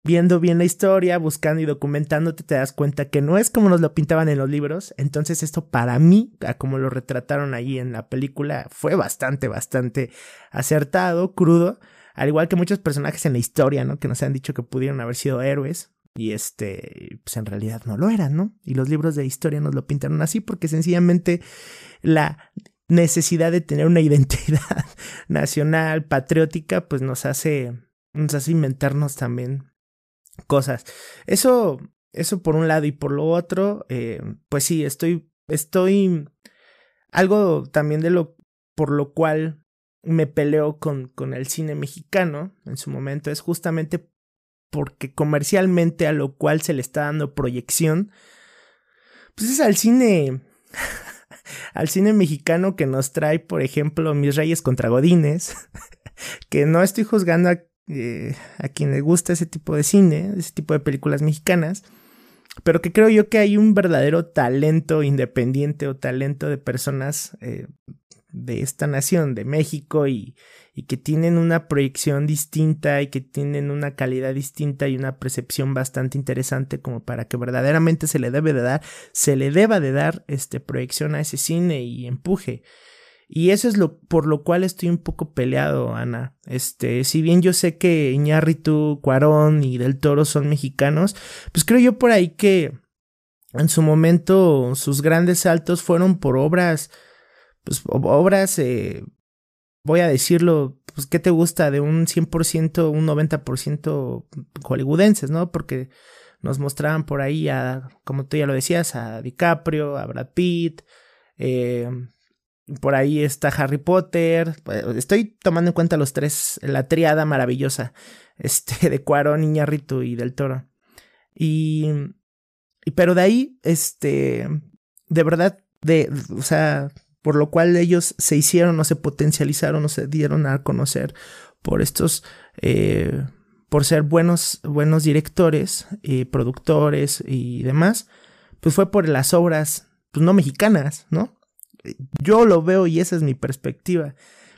viendo bien la historia, buscando y documentándote, te das cuenta que no es como nos lo pintaban en los libros. Entonces, esto para mí, como lo retrataron ahí en la película, fue bastante, bastante acertado, crudo. Al igual que muchos personajes en la historia, ¿no? Que nos han dicho que pudieron haber sido héroes. Y este, pues en realidad no lo eran, ¿no? Y los libros de historia nos lo pintaron así porque sencillamente la necesidad de tener una identidad nacional, patriótica, pues nos hace, nos hace inventarnos también cosas. Eso, eso por un lado y por lo otro, eh, pues sí, estoy, estoy, algo también de lo, por lo cual me peleo con, con el cine mexicano en su momento es justamente porque comercialmente a lo cual se le está dando proyección, pues es al cine, al cine mexicano que nos trae, por ejemplo, Mis Reyes contra Godines, que no estoy juzgando a, eh, a quien le gusta ese tipo de cine, ese tipo de películas mexicanas, pero que creo yo que hay un verdadero talento independiente o talento de personas eh, de esta nación, de México, y, que tienen una proyección distinta y que tienen una calidad distinta y una percepción bastante interesante como para que verdaderamente se le debe de dar, se le deba de dar este proyección a ese cine y empuje. Y eso es lo por lo cual estoy un poco peleado, Ana. Este, si bien yo sé que Iñárritu, Cuarón y Del Toro son mexicanos, pues creo yo por ahí que en su momento sus grandes saltos fueron por obras pues obras, eh, voy a decirlo, pues ¿qué te gusta? De un 100%, un 90% hollywoodenses, ¿no? Porque nos mostraban por ahí a, como tú ya lo decías, a DiCaprio, a Brad Pitt, eh, por ahí está Harry Potter. Estoy tomando en cuenta los tres, la triada maravillosa, este, de Cuarón, Iñárritu y Del Toro. Y, pero de ahí, este, de verdad, de, o sea, por lo cual ellos se hicieron o se potencializaron o se dieron a conocer por estos, eh, por ser buenos, buenos directores, y productores y demás, pues fue por las obras, pues no mexicanas, ¿no? Yo lo veo y esa es mi perspectiva.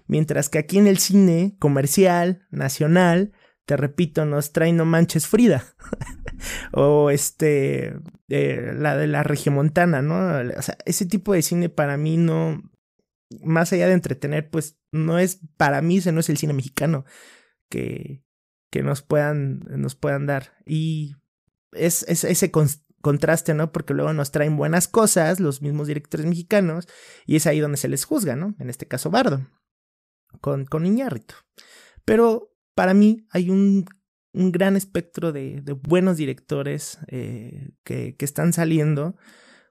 Mientras que aquí en el cine comercial, nacional, te repito, nos trae No Manches Frida. o este, eh, la de la regiomontana, ¿no? O sea, ese tipo de cine para mí no, más allá de entretener, pues no es, para mí ese no es el cine mexicano que, que nos puedan, nos puedan dar. Y es, es ese contraste, ¿no? Porque luego nos traen buenas cosas los mismos directores mexicanos y es ahí donde se les juzga, ¿no? En este caso, Bardo. con, con Iñárritu. Pero para mí hay un, un gran espectro de, de buenos directores eh, que, que están saliendo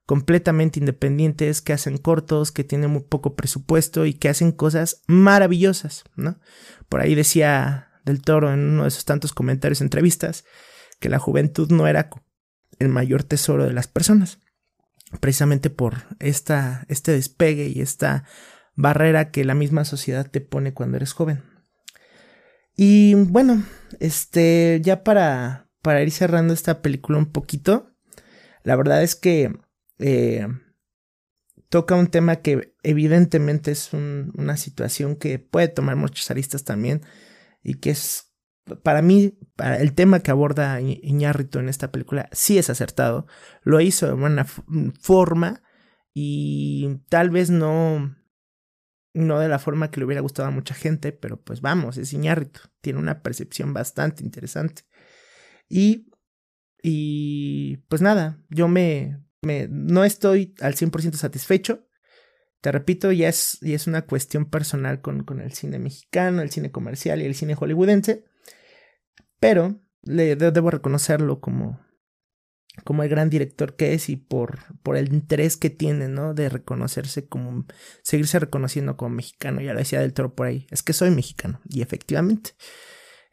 completamente independientes, que hacen cortos, que tienen muy poco presupuesto y que hacen cosas maravillosas, ¿no? Por ahí decía del Toro en uno de esos tantos comentarios, entrevistas, que la juventud no era el mayor tesoro de las personas, precisamente por esta, este despegue y esta barrera que la misma sociedad te pone cuando eres joven. Y bueno, este, ya para, para ir cerrando esta película un poquito, la verdad es que eh, toca un tema que evidentemente es una situación que puede tomar muchos aristas también y que es, para mí, para el tema que aborda Iñárritu en esta película sí es acertado, lo hizo de buena forma y tal vez no, no de la forma que le hubiera gustado a mucha gente, pero pues vamos, es Iñárritu, tiene una percepción bastante interesante. Y, y pues nada, yo me, me, no estoy al 100% satisfecho. Te repito, ya es, ya es una cuestión personal con, con, el cine mexicano, el cine comercial y el cine hollywoodense. Pero le debo reconocerlo como, como el gran director que es y por, por el interés que tiene, ¿no? De reconocerse como, seguirse reconociendo como mexicano. Ya lo decía del toro por ahí. Es que soy mexicano. Y efectivamente.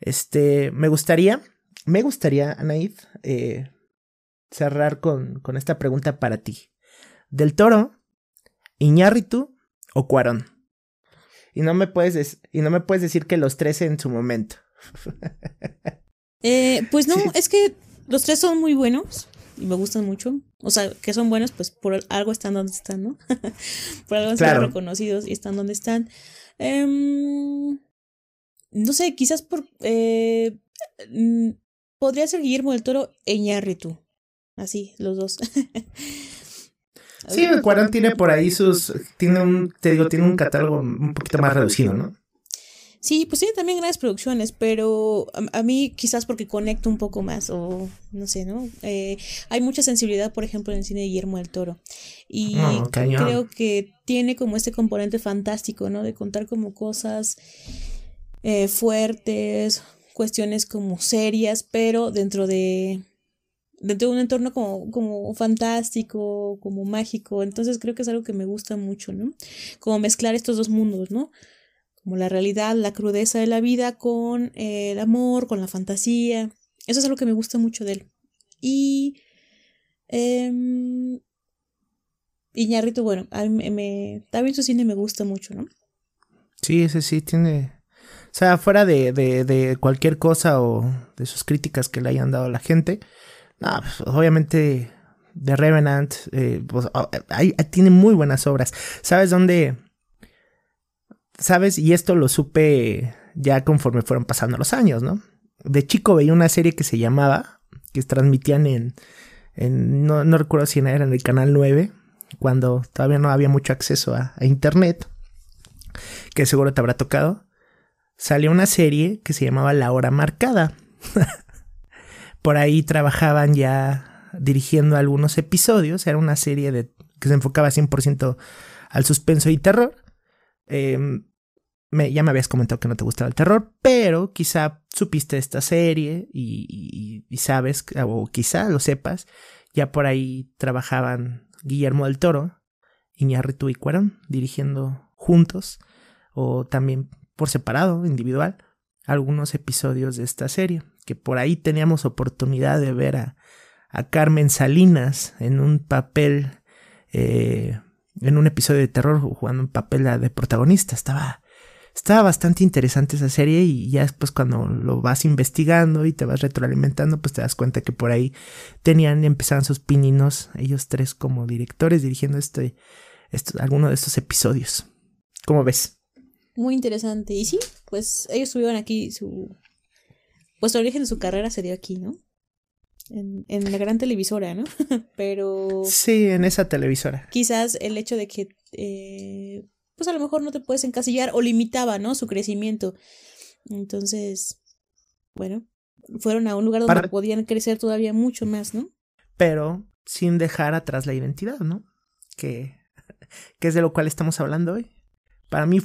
Este, me gustaría, me gustaría, Anaid, eh, cerrar con, con esta pregunta para ti. ¿Del Toro, Iñárritu o Cuarón? Y no me puedes, y no me puedes decir que los tres en su momento. eh, pues no, es que los tres son muy buenos y me gustan mucho. O sea, que son buenos, pues por algo están donde están, ¿no? por algo han sido reconocidos y están donde están. Em, no sé, quizás por... Eh, mm, podría ser Guillermo del Toro e Iñárritu. Así, los dos. sí, el Cuarón tiene por ahí sus. Tiene un. Te digo, tiene un catálogo un poquito más reducido, ¿no? Sí, pues tiene también grandes producciones, pero a, mí quizás porque conecto un poco más, o no sé, ¿no? Eh, hay mucha sensibilidad, por ejemplo, en el cine de Guillermo del Toro. Y ah, creo que tiene como este componente fantástico, ¿no? De contar como cosas eh, fuertes, cuestiones como serias, pero dentro de dentro de un entorno como, como fantástico, como mágico. Entonces creo que es algo que me gusta mucho, ¿no? Como mezclar estos dos mundos, ¿no? Como la realidad, la crudeza de la vida con eh, el amor, con la fantasía. Eso es algo que me gusta mucho de él. Y... Eh, Iñarrito, bueno, a mí me, también su cine me gusta mucho, ¿no? Sí, ese sí tiene... O sea, fuera de, de, cualquier cosa o de sus críticas que le hayan dado a la gente, no, pues, obviamente The Revenant eh, pues, tiene muy buenas obras. ¿Sabes dónde? ¿Sabes? Y esto lo supe ya conforme fueron pasando los años, ¿no? De chico veía una serie que se llamaba, que transmitían en, en no, no, recuerdo si era en el canal 9, cuando todavía no había mucho acceso a, internet, que seguro te habrá tocado. Salió una serie que se llamaba La Hora Marcada. por ahí trabajaban ya dirigiendo algunos episodios. Era una serie de, que se enfocaba 100% al suspenso y terror. Em, me, ya me habías comentado que no te gustaba el terror, pero quizá supiste esta serie y, sabes, o quizá lo sepas, ya por ahí trabajaban Guillermo del Toro, Iñárritu y Cuarón, dirigiendo juntos, o también por separado, individual, algunos episodios de esta serie que por ahí teníamos oportunidad de ver a, a Carmen Salinas en un papel, eh, en un episodio de terror, jugando un papel de protagonista. Estaba, estaba bastante interesante esa serie y ya después cuando lo vas investigando y te vas retroalimentando, pues te das cuenta que por ahí tenían, empezaban sus pininos, ellos tres como directores dirigiendo este, esto, alguno de estos episodios. ¿Cómo ves? Muy interesante. Y sí, pues ellos tuvieron aquí su pues el origen de su carrera se dio aquí, ¿no? En, en la gran televisora, ¿no? Pero... Sí, en esa televisora. Quizás el hecho de que, eh, pues a lo mejor no te puedes encasillar o limitaba, ¿no? Su crecimiento. Entonces, bueno, fueron a un lugar donde podían crecer todavía mucho más, ¿no? Pero sin dejar atrás la identidad, ¿no? Que, que es de lo cual estamos hablando hoy. para mí,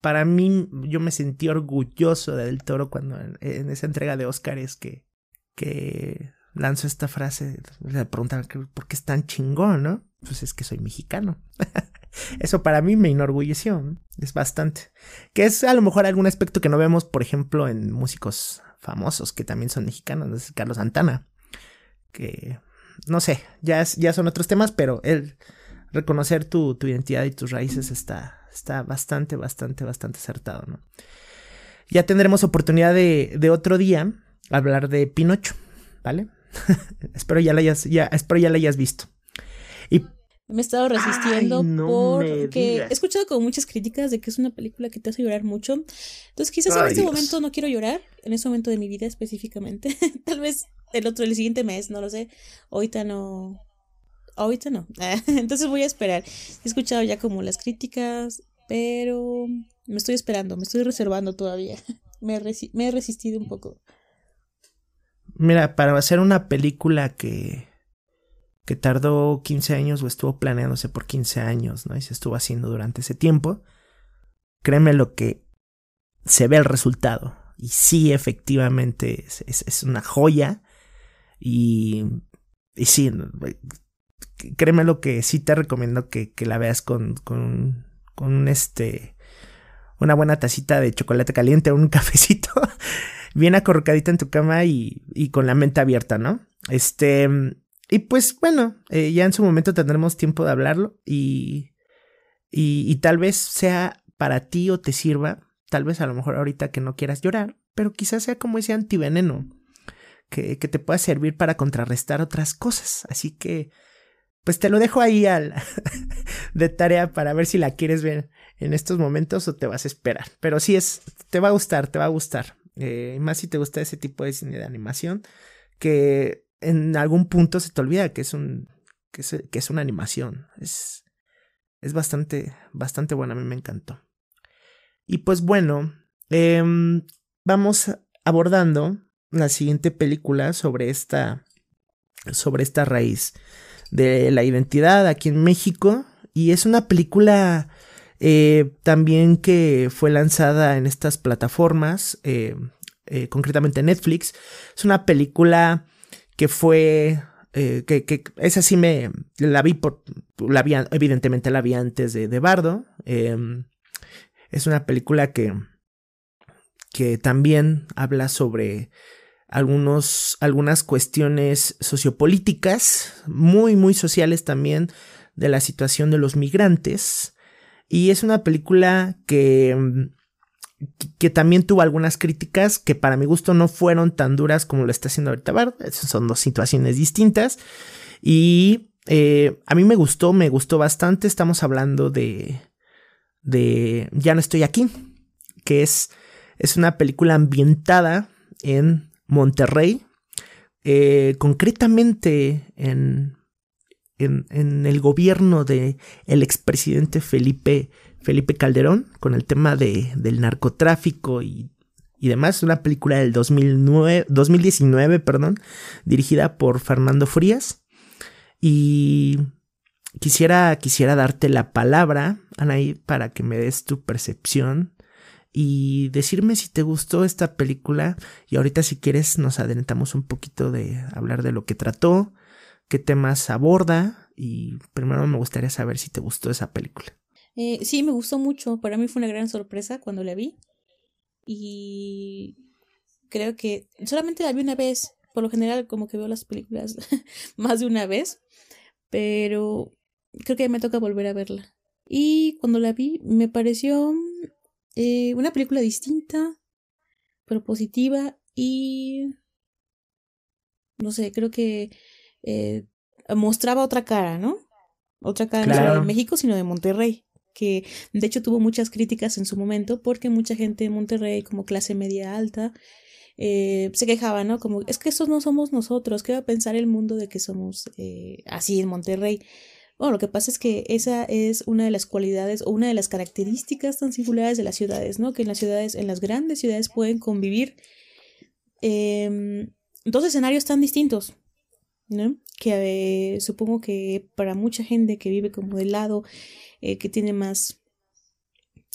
para mí, yo me sentí orgulloso de Del Toro cuando en, esa entrega de Oscars que, que lanzó esta frase, le preguntaron por qué es tan chingón, ¿no? Pues es que soy mexicano. Eso para mí me enorgulleció, es bastante. Que es a lo mejor algún aspecto que no vemos, por ejemplo, en músicos famosos que también son mexicanos, Carlos Santana, que no sé, ya, ya son otros temas, pero el reconocer tu, tu identidad y tus raíces está, está bastante, bastante, bastante acertado, ¿no? Ya tendremos oportunidad de, de otro día hablar de Pinocho, ¿vale? espero ya la hayas, ya, espero ya la hayas visto. Y me he estado resistiendo porque he escuchado como muchas críticas de que es una película que te hace llorar mucho. Entonces quizás en este momento no quiero llorar, en este momento de mi vida específicamente. Tal vez el otro, el siguiente mes, no lo sé. Ahorita no. Ahorita no. Entonces voy a esperar. He escuchado ya como las críticas, pero me estoy esperando, me estoy reservando todavía. Me, me he resistido un poco. Mira, para hacer una película que que tardó 15 años o estuvo planeándose por 15 años, ¿no? Y se estuvo haciendo durante ese tiempo. Créeme lo que se ve el resultado. Y sí, efectivamente, es, una joya. Y, y sí, créeme lo que sí te recomiendo que, que la veas con, con, con este, una buena tacita de chocolate caliente o un cafecito bien acorrocadita en tu cama y, y con la mente abierta, ¿no? Este, y pues bueno, eh, ya en su momento tendremos tiempo de hablarlo y, y, tal vez sea para ti o te sirva, tal vez a lo mejor ahorita que no quieras llorar, pero quizás sea como ese antiveneno que, que te pueda servir para contrarrestar otras cosas. Así que, pues te lo dejo ahí al de tarea para ver si la quieres ver en estos momentos o te vas a esperar. Pero sí es, te va a gustar, te va a gustar. Eh, más si te gusta ese tipo de cine de animación, que en algún punto se te olvida que es un que es, que es una animación. Es, es bastante, bastante buena, a mí me encantó. Y pues bueno, em, vamos abordando la siguiente película sobre esta, sobre esta raíz de la identidad aquí en México. Y es una película eh, también que fue lanzada en estas plataformas, eh, eh, concretamente Netflix. Es una película que fue eh, que, esa sí me la vi por la vi, evidentemente la vi antes de, de Bardo em, es una película que que también habla sobre algunos algunas cuestiones sociopolíticas muy muy sociales también de la situación de los migrantes y es una película que que también tuvo algunas críticas que para mi gusto no fueron tan duras como lo está haciendo ahorita Bard. Son dos situaciones distintas. Y eh, a mí me gustó, me gustó bastante. Estamos hablando de, de Ya no estoy aquí, que es, es una película ambientada en Monterrey, eh, concretamente en, en, el gobierno de el expresidente Felipe Felipe Calderón con el tema de, del narcotráfico y, y demás. Una película del 2009, 2019, perdón, dirigida por Fernando Frías. Y quisiera, quisiera darte la palabra, Anaí, para que me des tu percepción y decirme si te gustó esta película. Y ahorita, si quieres, nos adelantamos un poquito de hablar de lo que trató, qué temas aborda. Y primero me gustaría saber si te gustó esa película. Eh, sí, me gustó mucho. Para mí fue una gran sorpresa cuando la vi. Y creo que solamente la vi una vez. Por lo general, como que veo las películas más de una vez. Pero creo que me toca volver a verla. Y cuando la vi, me pareció eh, una película distinta, pero positiva. Y no sé, creo que eh, mostraba otra cara, ¿no? Otra cara no de México, sino de Monterrey que de hecho tuvo muchas críticas en su momento porque mucha gente de Monterrey como clase media alta eh, se quejaba, ¿no? Como, es que esos no somos nosotros, ¿qué va a pensar el mundo de que somos eh, así en Monterrey? Bueno, lo que pasa es que esa es una de las cualidades o una de las características tan singulares de las ciudades, ¿no? Que en las ciudades, en las grandes ciudades pueden convivir eh, dos escenarios tan distintos, ¿no? Que supongo que para mucha gente que vive como del lado eh, que tiene más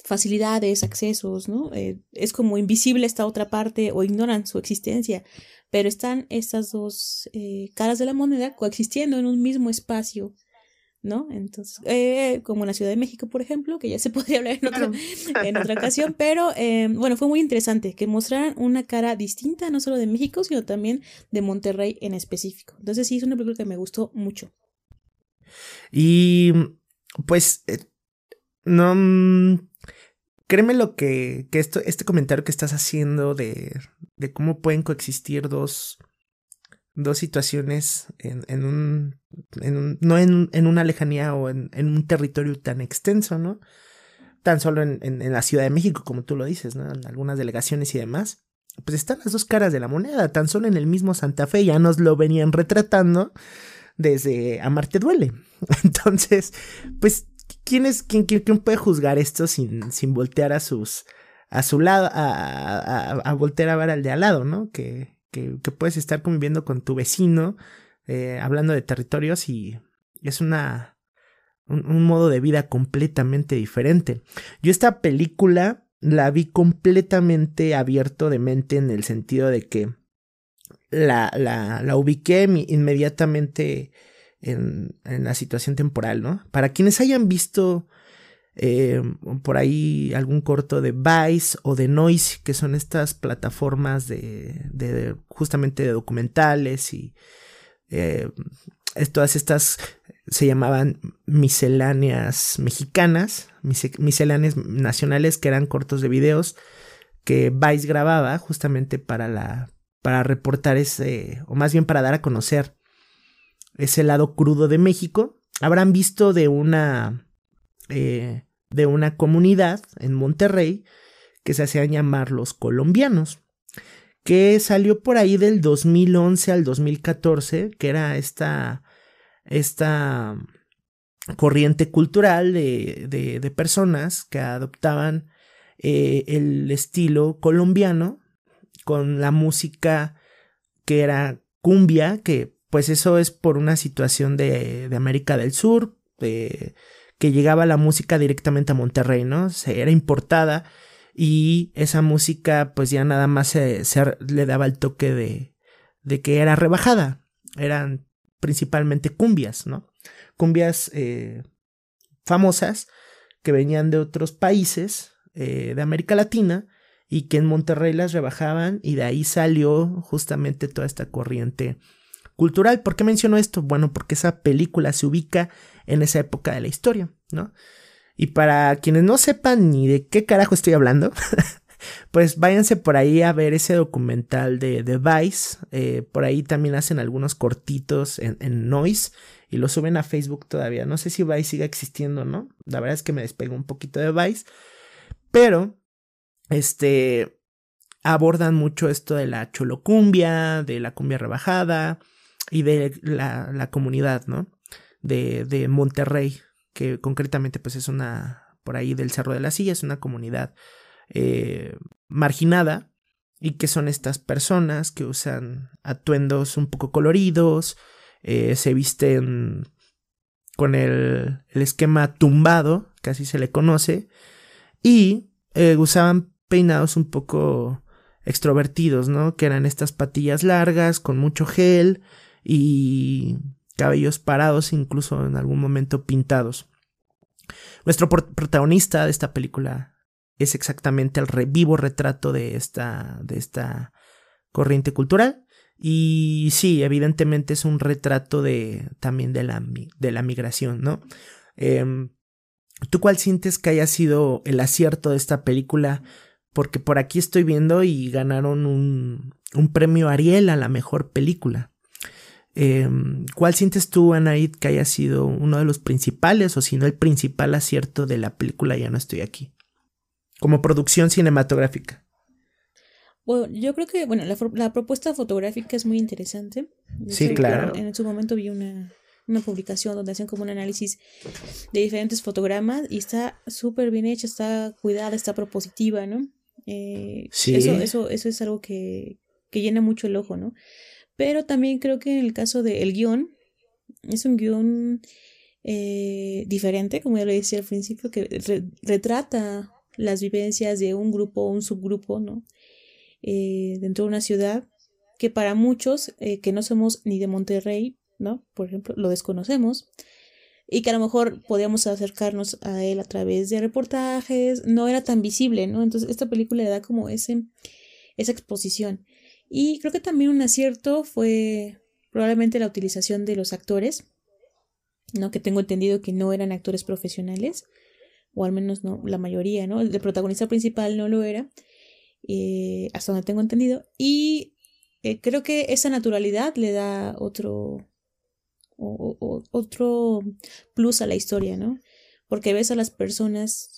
facilidades, accesos, ¿no? Eh, es como invisible esta otra parte o ignoran su existencia, pero están estas dos eh, caras de la moneda coexistiendo en un mismo espacio, ¿no? Entonces, eh, como en la Ciudad de México, por ejemplo, que ya se podría hablar en, en otra ocasión, pero bueno, fue muy interesante que mostraran una cara distinta, no solo de México, sino también de Monterrey en específico. Entonces, sí, es una película que me gustó mucho. Y pues, no, mm, créeme lo que, que esto, este comentario que estás haciendo de, de cómo pueden coexistir dos, dos situaciones en, en, un, en un, no en, en, una lejanía o en, un territorio tan extenso, ¿no? Tan solo en, la Ciudad de México, como tú lo dices, ¿no? En algunas delegaciones y demás. Pues están las dos caras de la moneda, tan solo en el mismo Santa Fe ya nos lo venían retratando desde Amarte Duele. Entonces, pues ¿quién es, quién, quién, puede juzgar esto sin, sin voltear a sus, a su lado, a, a, voltear a ver al de al lado, ¿no? Que, que, puedes estar conviviendo con tu vecino, eh, hablando de territorios y es una, un, un, modo de vida completamente diferente. Yo esta película la vi completamente abierto de mente en el sentido de que la, la, la ubiqué inmediatamente en, en la situación temporal, ¿no? Para quienes hayan visto eh, por ahí algún corto de Vice o de Noise, que son estas plataformas de, de justamente de documentales y eh, todas estas se llamaban misceláneas mexicanas, misceláneas nacionales, que eran cortos de videos que Vice grababa justamente para la para reportar ese o más bien para dar a conocer ese lado crudo de México, habrán visto de una, eh, de una comunidad en Monterrey que se hacían llamar los colombianos, que salió por ahí del 2011 al 2014, que era esta, esta corriente cultural de, de, personas que adoptaban eh, el estilo colombiano con la música que era cumbia, que pues eso es por una situación de, de América del Sur, de, que llegaba la música directamente a Monterrey, ¿no? Se era importada y esa música pues ya nada más se, se le daba el toque de, de que era rebajada, eran principalmente cumbias, ¿no? Cumbias eh, famosas que venían de otros países eh, de América Latina y que en Monterrey las rebajaban y de ahí salió justamente toda esta corriente cultural. ¿Por qué menciono esto? Bueno, porque esa película se ubica en esa época de la historia, ¿no? Y para quienes no sepan ni de qué carajo estoy hablando, pues váyanse por ahí a ver ese documental de, Vice. Eh, por ahí también hacen algunos cortitos en, Noise y lo suben a Facebook todavía. No sé si Vice sigue existiendo, ¿no? La verdad es que me despego un poquito de Vice. Pero, este, abordan mucho esto de la cholocumbia, de la cumbia rebajada, y de la comunidad, ¿no? De, de, Monterrey, que concretamente pues es una, por ahí del Cerro de la Silla, es una comunidad eh, marginada y que son estas personas que usan atuendos un poco coloridos, eh, se visten con el, el, esquema tumbado, que así se le conoce, y eh, usaban peinados un poco extrovertidos, ¿no? Que eran estas patillas largas, con mucho gel, y cabellos parados, incluso en algún momento pintados. Nuestro protagonista de esta película es exactamente el vivo retrato de esta, de esta corriente cultural. Y sí, evidentemente es un retrato de también de la, de la migración, ¿no? Eh, ¿Tú cuál sientes que haya sido el acierto de esta película? Porque por aquí estoy viendo y ganaron un, un premio Ariel a la mejor película. Eh, ¿Cuál sientes tú, Anaid, que haya sido uno de los principales o si no el principal acierto de la película Ya no estoy aquí? Como producción cinematográfica. Bueno, yo creo que, bueno, la, la propuesta fotográfica es muy interesante. sí, claro. En, su momento vi una, una publicación donde hacen como un análisis de diferentes fotogramas y está súper bien hecha, está cuidada, está propositiva, ¿no? Eh, sí. Eso, eso, eso es algo que, que llena mucho el ojo, ¿no? Pero también creo que en el caso del guion, es un guion eh, diferente, como ya lo decía al principio, que retrata las vivencias de un grupo o un subgrupo, ¿no? Eh, dentro de una ciudad que para muchos eh, que no somos ni de Monterrey, ¿no? Por ejemplo, lo desconocemos y que a lo mejor podíamos acercarnos a él a través de reportajes, no era tan visible, ¿no? Entonces esta película le da como ese, esa exposición. Y creo que también un acierto fue probablemente la utilización de los actores, ¿no? Que tengo entendido que no eran actores profesionales, o al menos no la mayoría, ¿no? El, protagonista principal no lo era, eh, hasta donde tengo entendido. Y eh, creo que esa naturalidad le da otro, otro plus a la historia, ¿no? Porque ves a las personas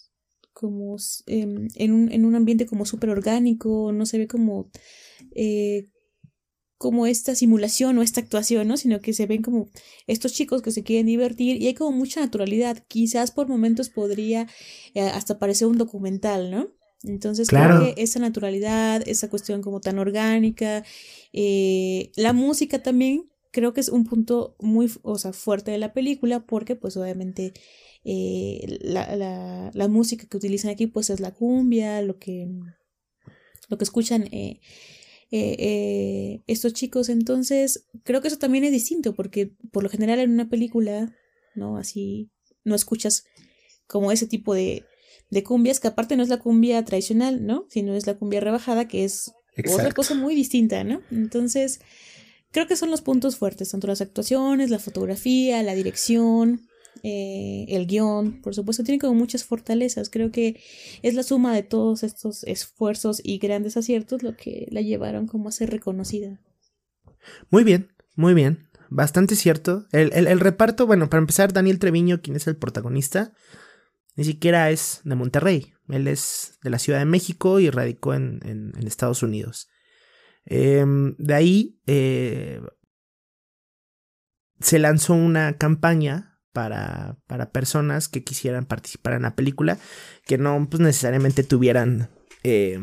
como em, en, un, en, un, ambiente como súper orgánico, no se ve como, eh, como esta simulación o esta actuación, ¿no? Sino que se ven como estos chicos que se quieren divertir y hay como mucha naturalidad. Quizás por momentos podría eh, hasta parecer un documental, ¿no? Entonces creo que esa naturalidad, esa cuestión como tan orgánica, eh, la música también creo que es un punto muy o sea, fuerte de la película porque pues obviamente eh, la, la, la, música que utilizan aquí pues es la cumbia, lo que, lo que escuchan eh, eh, estos chicos. Entonces creo que eso también es distinto porque por lo general en una película, ¿no? Así no escuchas como ese tipo de, de cumbias, que aparte no es la cumbia tradicional, ¿no? Sino es la cumbia rebajada, que es otra cosa muy distinta, ¿no? Entonces, creo que son los puntos fuertes, tanto las actuaciones, la fotografía, la dirección, eh, el guion, por supuesto, tiene como muchas fortalezas. Creo que es la suma de todos estos esfuerzos y grandes aciertos lo que la llevaron como a ser reconocida. Muy bien, muy bien. Bastante cierto. El, el reparto, bueno, para empezar, Daniel Treviño, quien es el protagonista, ni siquiera es de Monterrey. Él es de la Ciudad de México y radicó en, en Estados Unidos. Em, de ahí eh, se lanzó una campaña para, para, personas que quisieran participar en la película, que no pues, necesariamente tuvieran eh,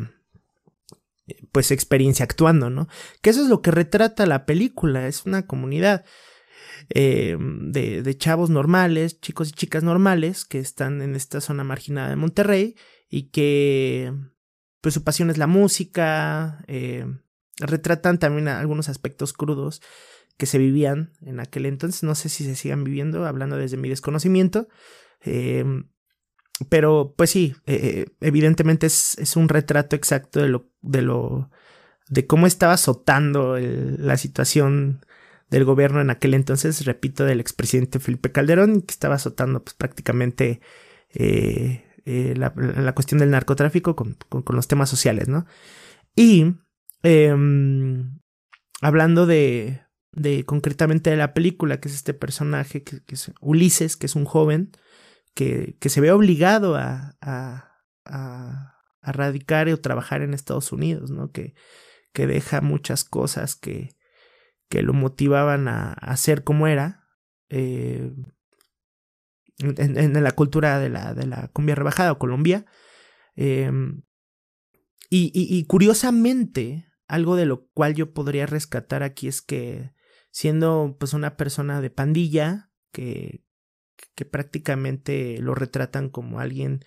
pues experiencia actuando, ¿no? Que eso es lo que retrata la película, es una comunidad eh, de, de, chavos normales, chicos y chicas normales que están en esta zona marginada de Monterrey y que pues su pasión es la música, eh, retratan también algunos aspectos crudos que se vivían en aquel entonces. No sé si se sigan viviendo, hablando desde mi desconocimiento. Em, pero pues sí, eh, evidentemente es, es, un retrato exacto de lo, de lo, de cómo estaba azotando la situación del gobierno en aquel entonces, repito, del expresidente Felipe Calderón, que estaba azotando pues prácticamente eh, eh, la, la, cuestión del narcotráfico con, con, con, los temas sociales, ¿no? Y Em, hablando de, de concretamente de la película, que es este personaje, que, es Ulises, que es un joven, que, que se ve obligado a, a, a, radicar o trabajar en Estados Unidos, ¿no? Que, que deja muchas cosas que, que lo motivaban a, ser como era. Eh, en, la cultura de la, de la cumbia rebajada o Colombia. Y, y, y, curiosamente, algo de lo cual yo podría rescatar aquí es que siendo pues una persona de pandilla que, que prácticamente lo retratan como alguien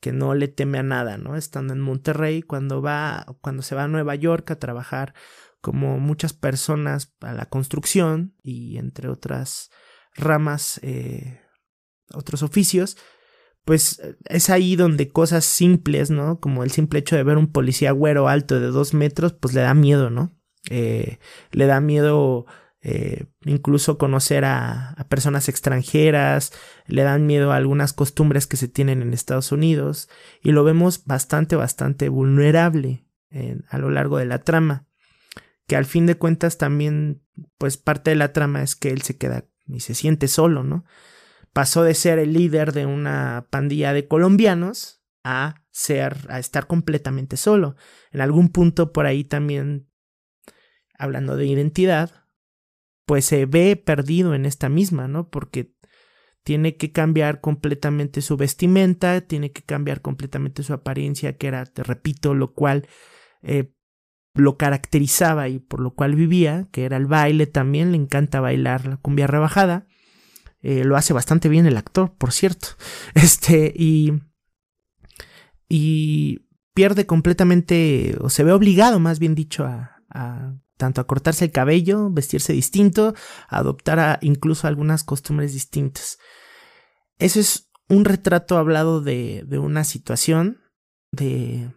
que no le teme a nada, ¿no? Estando en Monterrey, cuando va, cuando se va a Nueva York a trabajar como muchas personas a la construcción y entre otras ramas, eh, otros oficios, pues es ahí donde cosas simples, ¿no? Como el simple hecho de ver un policía güero alto de dos metros, pues le da miedo, ¿no? Eh, le da miedo eh, incluso conocer a, personas extranjeras, le dan miedo a algunas costumbres que se tienen en Estados Unidos y lo vemos bastante, bastante vulnerable a lo largo de la trama, que al fin de cuentas también, pues parte de la trama es que él se queda y se siente solo, ¿no? pasó de ser el líder de una pandilla de colombianos a ser, a estar completamente solo. En algún punto por ahí también, hablando de identidad, pues se ve perdido en esta misma, ¿no? Porque tiene que cambiar completamente su vestimenta, tiene que cambiar completamente su apariencia, que era, te repito, lo cual eh, lo caracterizaba y por lo cual vivía, que era el baile también, le encanta bailar la cumbia rebajada. Eh, lo hace bastante bien el actor, por cierto. Este, y. y pierde completamente, o se ve obligado, más bien dicho, a, a tanto a cortarse el cabello, vestirse distinto, a adoptar a incluso algunas costumbres distintas. Eso es un retrato hablado de, de una situación de,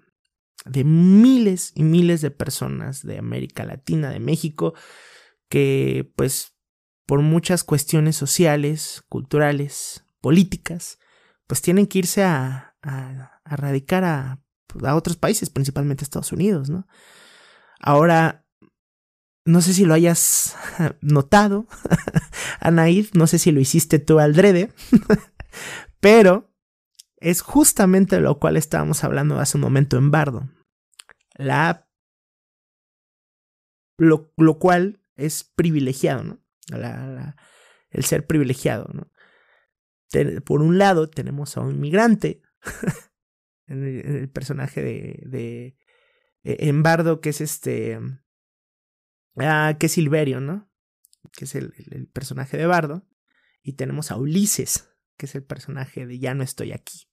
de miles y miles de personas de América Latina, de México, que pues por muchas cuestiones sociales, culturales, políticas, pues tienen que irse a, a, a radicar a, a, otros países, principalmente Estados Unidos, ¿no? Ahora, no sé si lo hayas notado, Anaid, no sé si lo hiciste tú al drede, pero es justamente lo cual estábamos hablando hace un momento en Bardo. La lo, lo cual es privilegiado, ¿no? El ser privilegiado, ¿no? por un lado tenemos a un inmigrante, en, el, el, personaje de, de eh, en Bardo, que es este, ah, que es Silverio, ¿no? Que es el, personaje de Bardo, y tenemos a Ulises, que es el personaje de Ya no estoy aquí.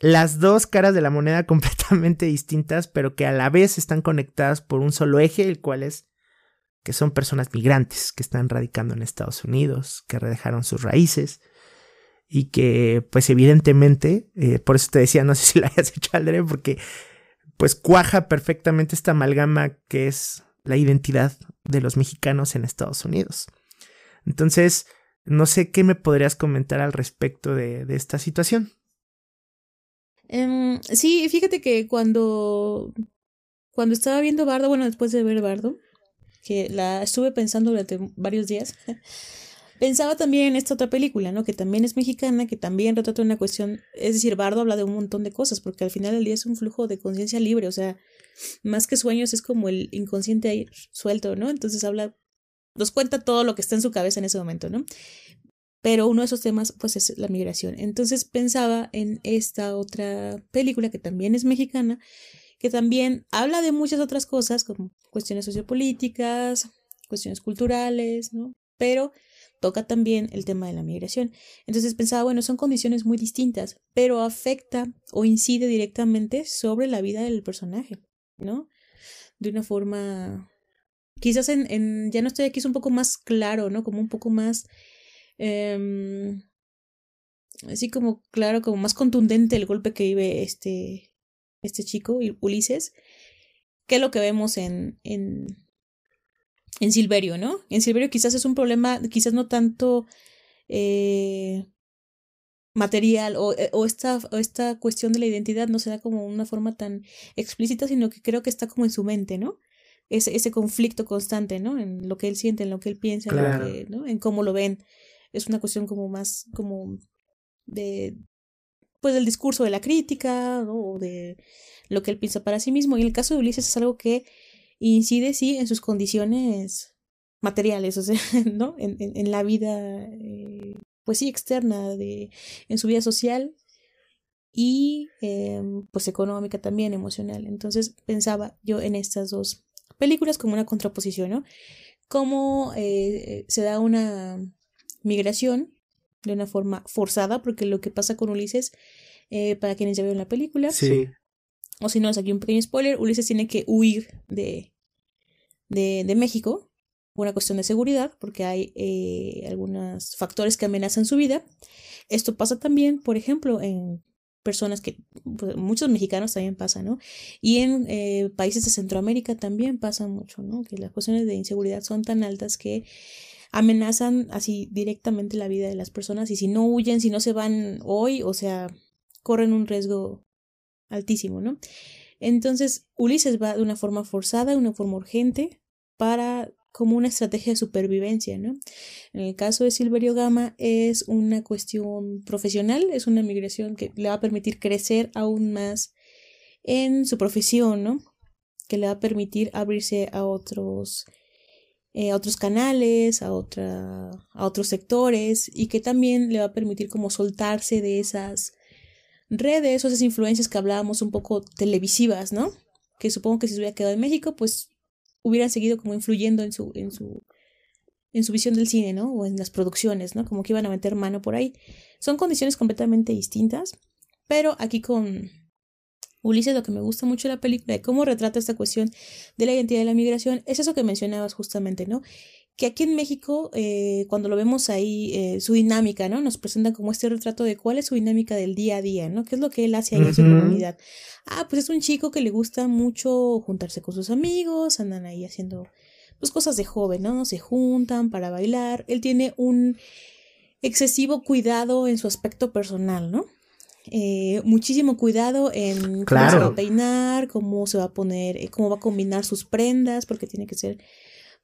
Las dos caras de la moneda completamente distintas, pero que a la vez están conectadas por un solo eje, el cual es que son personas migrantes que están radicando en Estados Unidos, que redejaron sus raíces y que pues evidentemente, eh, por eso te decía, no sé si lo hayas hecho Aldre, porque pues cuaja perfectamente esta amalgama que es la identidad de los mexicanos en Estados Unidos. Entonces, no sé qué me podrías comentar al respecto de, esta situación. Um, sí, fíjate que cuando, cuando estaba viendo Bardo, bueno, después de ver Bardo, que la estuve pensando durante varios días, pensaba también en esta otra película, ¿no? Que también es mexicana, que también retrata una cuestión, es decir, Bardo habla de un montón de cosas, porque al final del día es un flujo de conciencia libre, o sea, más que sueños es como el inconsciente ahí suelto, ¿no? Entonces habla, nos cuenta todo lo que está en su cabeza en ese momento, ¿no? Pero uno de esos temas, pues, es la migración. Entonces pensaba en esta otra película que también es mexicana, que también habla de muchas otras cosas, como cuestiones sociopolíticas, cuestiones culturales, ¿no? Pero toca también el tema de la migración. Entonces pensaba, bueno, son condiciones muy distintas, pero afecta o incide directamente sobre la vida del personaje, ¿no? De una forma, quizás en, en ya no estoy aquí, es un poco más claro, ¿no? Como un poco más eh, así como claro, como más contundente el golpe que vive este, este chico, Ulises, que lo que vemos en, en, en Silverio, ¿no? En Silverio quizás es un problema, quizás no tanto eh, material o, o, esta, o esta cuestión de la identidad no se da como una forma tan explícita, sino que creo que está como en su mente, ¿no? Ese, ese conflicto constante, ¿no? En lo que él siente, en lo que él piensa, claro. en, lo que, ¿no? en cómo lo ven es una cuestión como más como de pues del discurso de la crítica ¿no? o de lo que él piensa para sí mismo y en el caso de Ulises es algo que incide sí en sus condiciones materiales o sea no en, en, la vida eh, pues sí externa de en su vida social y eh, pues económica también emocional. Entonces pensaba yo en estas dos películas como una contraposición no cómo eh, se da una migración de una forma forzada, porque lo que pasa con Ulises, eh, para quienes ya vieron la película, sí. O si no, es aquí un pequeño spoiler, Ulises tiene que huir de, de, México, una cuestión de seguridad, porque hay eh, algunos factores que amenazan su vida. Esto pasa también, por ejemplo, en personas que pues, muchos mexicanos también pasa, ¿no? Y en eh, países de Centroamérica también pasa mucho, ¿no? Que las cuestiones de inseguridad son tan altas que amenazan así directamente la vida de las personas y si no huyen, si no se van hoy, o sea, corren un riesgo altísimo, ¿no? Entonces, Ulises va de una forma forzada, de una forma urgente, para como una estrategia de supervivencia, ¿no? En el caso de Silverio Gama es una cuestión profesional, es una migración que le va a permitir crecer aún más en su profesión, ¿no? Que le va a permitir abrirse a otros eh, a otros canales, a, otra, a otros sectores y que también le va a permitir como soltarse de esas redes o esas influencias que hablábamos un poco televisivas, ¿no? Que supongo que si se hubiera quedado en México, pues hubieran seguido como influyendo en su, en su, en su visión del cine, ¿no? O en las producciones, ¿no? Como que iban a meter mano por ahí. Son condiciones completamente distintas, pero aquí con, Ulises, lo que me gusta mucho de la película, de cómo retrata esta cuestión de la identidad de la migración, es eso que mencionabas justamente, ¿no? Que aquí en México, eh, cuando lo vemos ahí, eh, su dinámica, ¿no? Nos presentan como este retrato de cuál es su dinámica del día a día, ¿no? ¿Qué es lo que él hace ahí en su comunidad? Ah, pues es un chico que le gusta mucho juntarse con sus amigos, andan ahí haciendo, pues, cosas de joven, ¿no? Se juntan para bailar. Él tiene un excesivo cuidado en su aspecto personal, ¿no? Eh, muchísimo cuidado en cómo se va a peinar, cómo se va a poner, eh, cómo va a combinar sus prendas, porque tiene que ser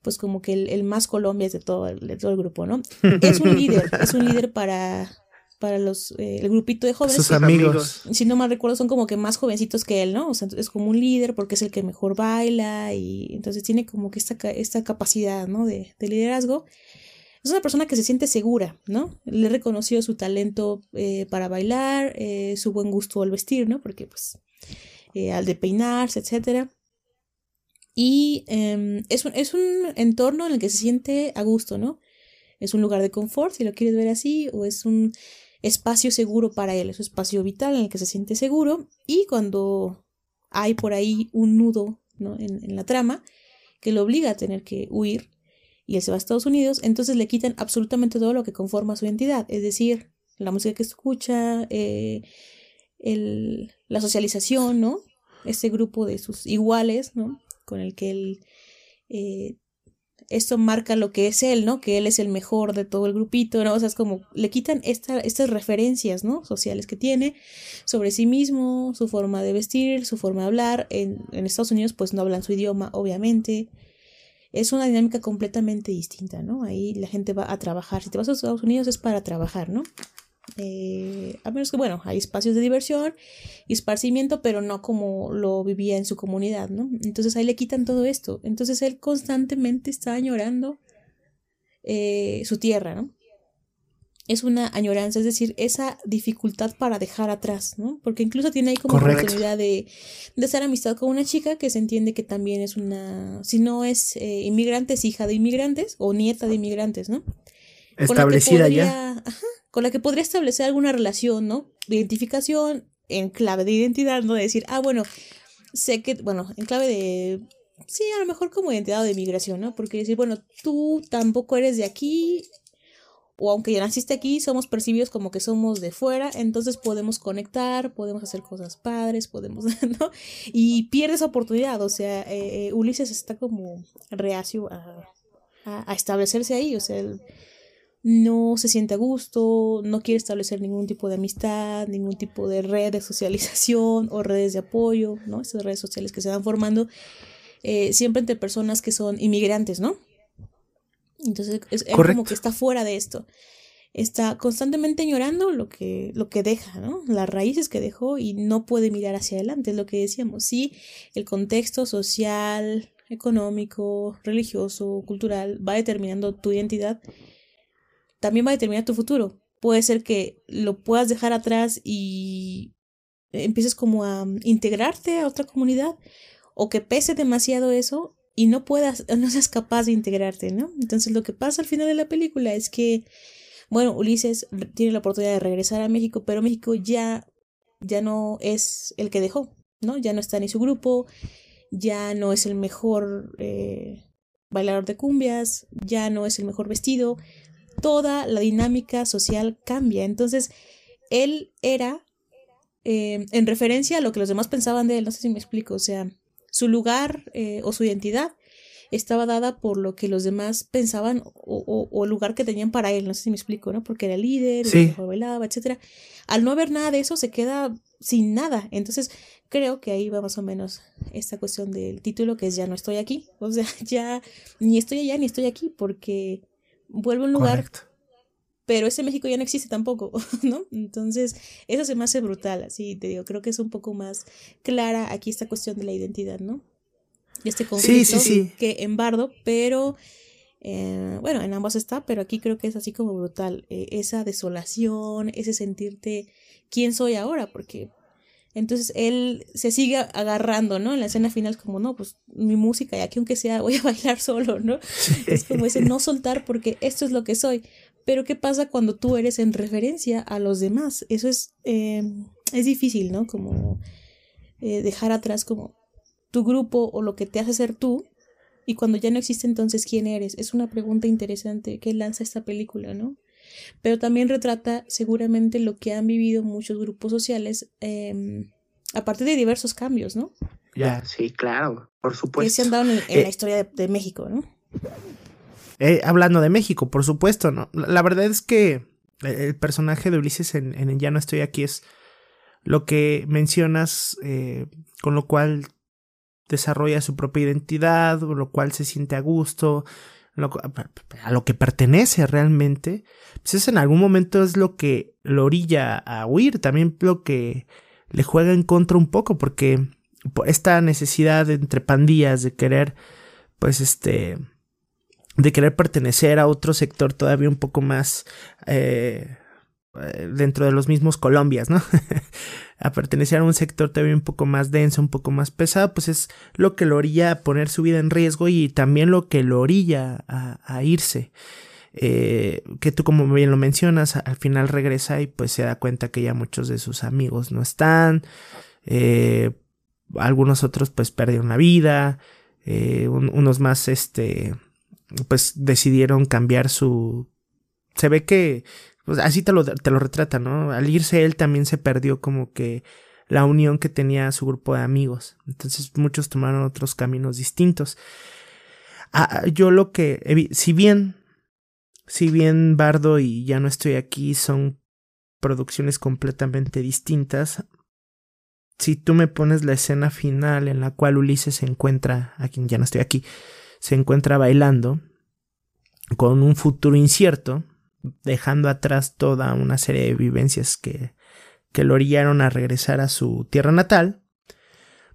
pues como que el, más Colombia de todo, el, de todo el grupo, ¿no? Es un líder, es un líder para, para los, eh, el grupito de jóvenes. Sus amigos. Si no mal recuerdo, son como que más jovencitos que él, ¿no? O sea, es como un líder porque es el que mejor baila y entonces tiene como que esta, esta capacidad, ¿no? De, de liderazgo es una persona que se siente segura, ¿no? Le reconoció su talento eh, para bailar, eh, su buen gusto al vestir, ¿no? Porque pues eh, al de peinarse, etc. Y em, es, un, es un entorno en el que se siente a gusto, ¿no? Es un lugar de confort, si lo quieres ver así, o es un espacio seguro para él, es un espacio vital en el que se siente seguro. Y cuando hay por ahí un nudo ¿no? en, en la trama que lo obliga a tener que huir, y él se va a Estados Unidos, entonces le quitan absolutamente todo lo que conforma su identidad, es decir, la música que escucha, eh, el, la socialización, ¿no? Ese grupo de sus iguales, ¿no? Con el que él... Eh, esto marca lo que es él, ¿no? Que él es el mejor de todo el grupito, ¿no? O sea, es como le quitan esta, estas referencias, ¿no? Sociales que tiene sobre sí mismo, su forma de vestir, su forma de hablar. En, en Estados Unidos, pues no hablan su idioma, obviamente es una dinámica completamente distinta, ¿no? Ahí la gente va a trabajar. Si te vas a Estados Unidos es para trabajar, ¿no? Eh, a menos que, bueno, hay espacios de diversión y esparcimiento, pero no como lo vivía en su comunidad, ¿no? Entonces ahí le quitan todo esto. Entonces él constantemente está añorando eh, su tierra, ¿no? es una añoranza, es decir, esa dificultad para dejar atrás, ¿no? Porque incluso tiene ahí como oportunidad de, de hacer amistad con una chica que se entiende que también es una, si no es eh, inmigrante, es hija de inmigrantes o nieta de inmigrantes, ¿no? Establecida ya. Ajá, con la que podría establecer alguna relación, ¿no? De identificación en clave de identidad, ¿no? De decir, ah, bueno, sé que, bueno, en clave de Sí, a lo mejor como identidad de migración, ¿no? Porque decir, bueno, tú tampoco eres de aquí, o aunque ya naciste aquí, somos percibidos como que somos de fuera, entonces podemos conectar, podemos hacer cosas padres, podemos, ¿no? Y pierdes oportunidad, o sea, eh, eh, Ulises está como reacio a, a, establecerse ahí, o sea, él no se siente a gusto, no quiere establecer ningún tipo de amistad, ningún tipo de red de socialización o redes de apoyo, ¿no? Esas redes sociales que se van formando eh, siempre entre personas que son inmigrantes, ¿no? Entonces es, como que está fuera de esto. Está constantemente llorando lo que, lo que deja, ¿no? Las raíces que dejó y no puede mirar hacia adelante, es lo que decíamos. Sí, el contexto social, económico, religioso, cultural va determinando tu identidad, también va a determinar tu futuro. Puede ser que lo puedas dejar atrás y empieces como a integrarte a otra comunidad o que pese demasiado eso y no puedas, no seas capaz de integrarte, ¿no? Entonces lo que pasa al final de la película es que, bueno, Ulises tiene la oportunidad de regresar a México, pero México ya, ya no es el que dejó, ¿no? Ya no está ni su grupo, ya no es el mejor eh, bailador de cumbias, ya no es el mejor vestido, toda la dinámica social cambia. Entonces, él era, eh, en referencia a lo que los demás pensaban de él, no sé si me explico, o sea, su lugar eh, o su identidad estaba dada por lo que los demás pensaban o, el lugar que tenían para él, no sé si me explico, ¿no? Porque era líder, sí. bailaba, etcétera. Al no haber nada de eso, se queda sin nada. Entonces, creo que ahí va más o menos esta cuestión del título, que es ya no estoy aquí. O sea, ya ni estoy allá ni estoy aquí, porque vuelvo a un lugar pero ese México ya no existe tampoco, ¿no? Entonces, eso se me hace brutal, así te digo, creo que es un poco más clara aquí esta cuestión de la identidad, ¿no? Y este conflicto que en Bardo, pero eh, bueno, en ambos está, pero aquí creo que es así como brutal, eh, esa desolación, ese sentirte quién soy ahora, porque entonces él se sigue agarrando, ¿no? En la escena final como, no, pues mi música y aquí aunque sea voy a bailar solo, ¿no? Es como ese no soltar porque esto es lo que soy. Pero ¿qué pasa cuando tú eres en referencia a los demás? Eso es, eh, es difícil, ¿no? Como eh, dejar atrás como tu grupo o lo que te hace ser tú. Y cuando ya no existe entonces, ¿quién eres? Es una pregunta interesante que lanza esta película, ¿no? Pero también retrata seguramente lo que han vivido muchos grupos sociales eh, a partir de diversos cambios, ¿no? Ya, sí, claro, por supuesto. Que se han dado en, la eh, historia de, México, ¿no? Eh, hablando de México, por supuesto, ¿no? La, verdad es que el personaje de Ulises en, en, Ya no estoy aquí es lo que mencionas, eh, con lo cual desarrolla su propia identidad, con lo cual se siente a gusto, a lo que pertenece realmente, pues es en algún momento es lo que lo orilla a huir, también lo que le juega en contra un poco, porque esta necesidad entre pandillas de querer, pues este, de querer pertenecer a otro sector todavía un poco más eh, eh, dentro de los mismos Colombias, ¿no? a pertenecer a un sector todavía un poco más denso, un poco más pesado, pues es lo que lo orilla a poner su vida en riesgo y también lo que lo orilla a, irse. Eh, que tú como bien lo mencionas, al final regresa y pues se da cuenta que ya muchos de sus amigos no están, eh, algunos otros pues perdieron la vida, unos más este pues decidieron cambiar su... Se ve que pues así te lo, te lo retrata, ¿no? Al irse él también se perdió como que la unión que tenía su grupo de amigos. Entonces muchos tomaron otros caminos distintos. Ah, yo lo que, si bien, si bien Bardo y Ya no estoy aquí son producciones completamente distintas, si tú me pones la escena final en la cual Ulises se encuentra, a quien ya no estoy aquí, se encuentra bailando con un futuro incierto, dejando atrás toda una serie de vivencias que, que lo orillaron a regresar a su tierra natal,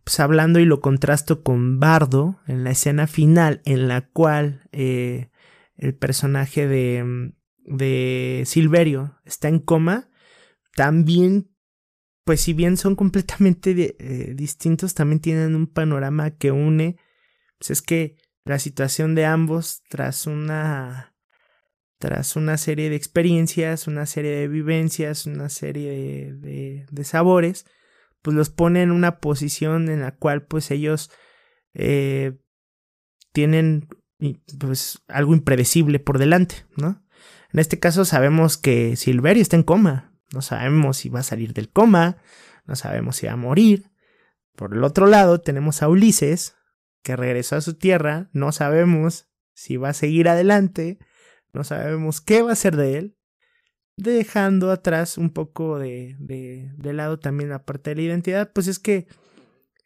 pues hablando y lo contrasto con Bardo en la escena final en la cual eh, el personaje de, de Silverio está en coma, también, pues si bien son completamente eh, distintos, también tienen un panorama que une, pues es que la situación de ambos tras una tras una serie de experiencias, una serie de vivencias, una serie de, de, sabores, pues los pone en una posición en la cual pues ellos eh, tienen pues algo impredecible por delante, ¿no? En este caso sabemos que Silverio está en coma, no sabemos si va a salir del coma, no sabemos si va a morir. Por el otro lado tenemos a Ulises, que regresó a su tierra, no sabemos si va a seguir adelante, no sabemos qué va a ser de él, dejando atrás un poco de, de, lado también la parte de la identidad, pues es que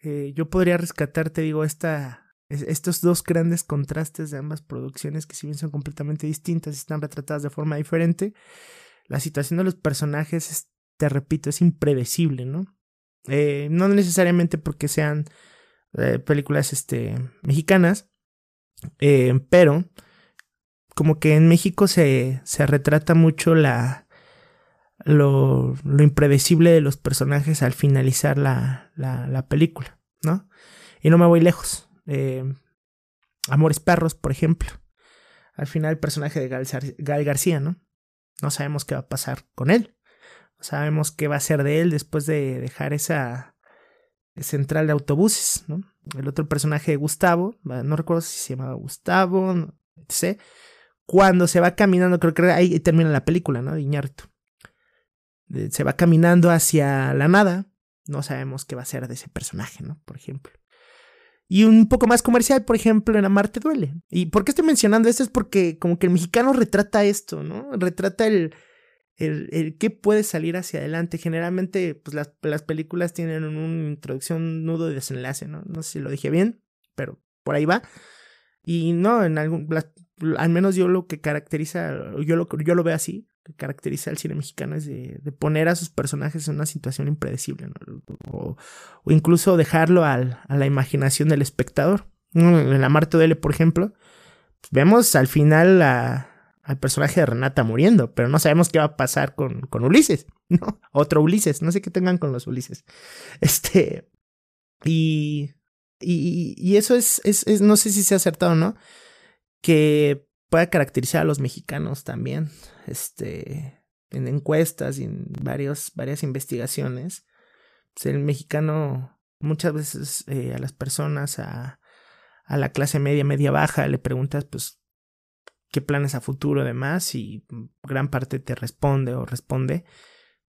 eh, yo podría rescatar, te digo, esta, estos dos grandes contrastes de ambas producciones que si bien son completamente distintas están retratadas de forma diferente, la situación de los personajes, te repito, es impredecible, ¿no? Eh, no necesariamente porque sean eh, películas este, mexicanas, pero como que en México se, se retrata mucho la, lo, lo, impredecible de los personajes al finalizar la, la, la película, ¿no? Y no me voy lejos. Eh, Amores Perros, por ejemplo. Al final el personaje de Gal, García, ¿no? No sabemos qué va a pasar con él. No sabemos qué va a ser de él después de dejar esa central de autobuses, ¿no? El otro personaje de Gustavo, no recuerdo si se llamaba Gustavo, no sé cuando se va caminando, creo que ahí termina la película, ¿no? Iñárritu. Se va caminando hacia la nada. No sabemos qué va a ser de ese personaje, ¿no? Por ejemplo. Y un poco más comercial, por ejemplo, en Amarte Duele. ¿Y por qué estoy mencionando esto? Es porque como que el mexicano retrata esto, ¿no? Retrata el, el, qué puede salir hacia adelante. Generalmente, pues las, las películas tienen una introducción, nudo y desenlace, ¿no? No sé si lo dije bien, pero por ahí va. Y no, en algún, al menos yo lo que caracteriza, yo lo, yo lo veo así, que caracteriza al cine mexicano es de, poner a sus personajes en una situación impredecible, o, incluso dejarlo al, a la imaginación del espectador. En La Marte Duele, por ejemplo, vemos al final al personaje de Renata muriendo, pero no sabemos qué va a pasar con, con Ulises, ¿no? Otro Ulises, no sé qué tengan con los Ulises. Este, y, y, y eso es, es, es, no sé si se ha acertado o no, que pueda caracterizar a los mexicanos también, este, en encuestas y en varias investigaciones. Pues el mexicano muchas veces eh, a las personas, a, a la clase media, media baja, le preguntas pues qué planes a futuro además y gran parte te responde o responde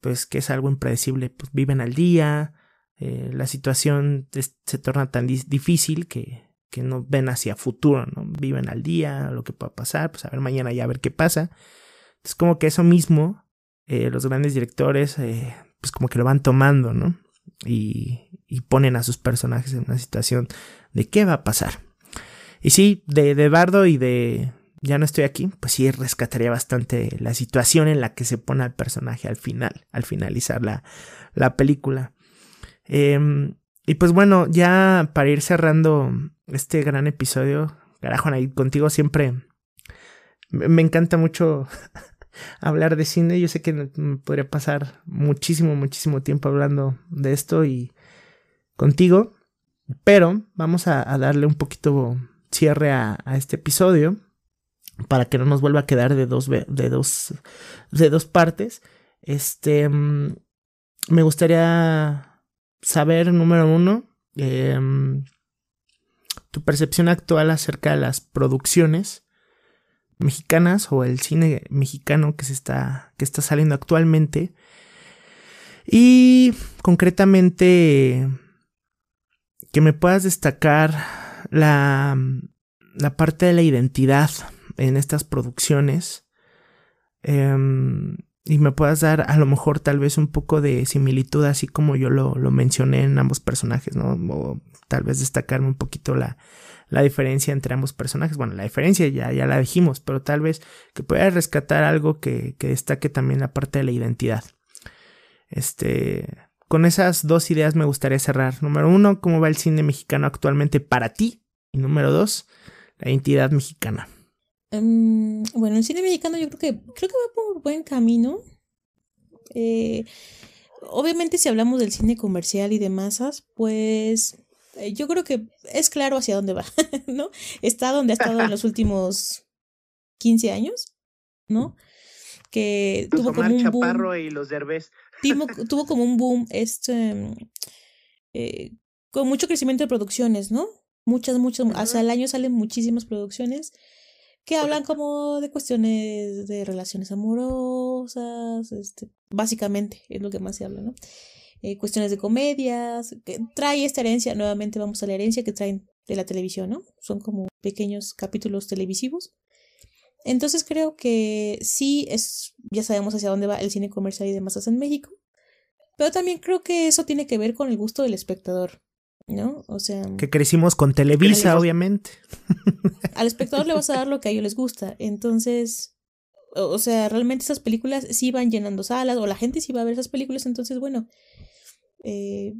pues que es algo impredecible, pues viven al día, eh, la situación se torna tan difícil que, que, no ven hacia futuro, ¿no? Viven al día, lo que pueda pasar, pues a ver mañana ya a ver qué pasa. Es como que eso mismo, eh, los grandes directores, eh, pues como que lo van tomando, ¿no? Y, y, ponen a sus personajes en una situación de qué va a pasar. Y sí, de, de Bardo y de, ya no estoy aquí, pues sí rescataría bastante la situación en la que se pone al personaje al final, al finalizar la, la película. Em, y pues bueno, ya para ir cerrando este gran episodio, carajo, ahí contigo siempre me encanta mucho hablar de cine. Yo sé que me podría pasar muchísimo, muchísimo tiempo hablando de esto y contigo, pero vamos a, darle un poquito cierre a este episodio para que no nos vuelva a quedar de dos, de dos, de dos partes. Este, mm, me gustaría saber, número uno, em, tu percepción actual acerca de las producciones mexicanas o el cine mexicano que se está, que está saliendo actualmente. Y concretamente, que me puedas destacar la, la parte de la identidad en estas producciones em, y me puedas dar a lo mejor tal vez un poco de similitud así como yo lo, mencioné en ambos personajes, ¿no? O tal vez destacarme un poquito la, la diferencia entre ambos personajes. Bueno, la diferencia ya, ya la dijimos, pero tal vez que pueda rescatar algo que, que destaque también la parte de la identidad. Este, con esas dos ideas me gustaría cerrar. Número uno, cómo va el cine mexicano actualmente para ti. Y número dos, la identidad mexicana. Em, bueno, el cine mexicano yo creo que creo que va por buen camino. Eh, obviamente si hablamos del cine comercial y de masas, pues eh, yo creo que es claro hacia dónde va, ¿no? Está donde ha estado en los últimos 15 años, ¿no? Que tuvo como un boom. y los tuvo, como un boom este eh, con mucho crecimiento de producciones, ¿no? Muchas, muchas, hasta el año salen muchísimas producciones que hablan como de cuestiones de relaciones amorosas, este, básicamente es lo que más se habla, ¿no? Eh, cuestiones de comedias, que trae esta herencia, nuevamente vamos a la herencia que traen de la televisión, ¿no? Son como pequeños capítulos televisivos. Entonces creo que sí es, ya sabemos hacia dónde va el cine comercial y de masas en México, pero también creo que eso tiene que ver con el gusto del espectador. ¿No? O sea... Que crecimos con Televisa, obviamente. Al espectador le vas a dar lo que a ellos les gusta. Entonces, o sea, realmente esas películas sí van llenando salas o la gente sí va a ver esas películas, entonces, bueno, eh,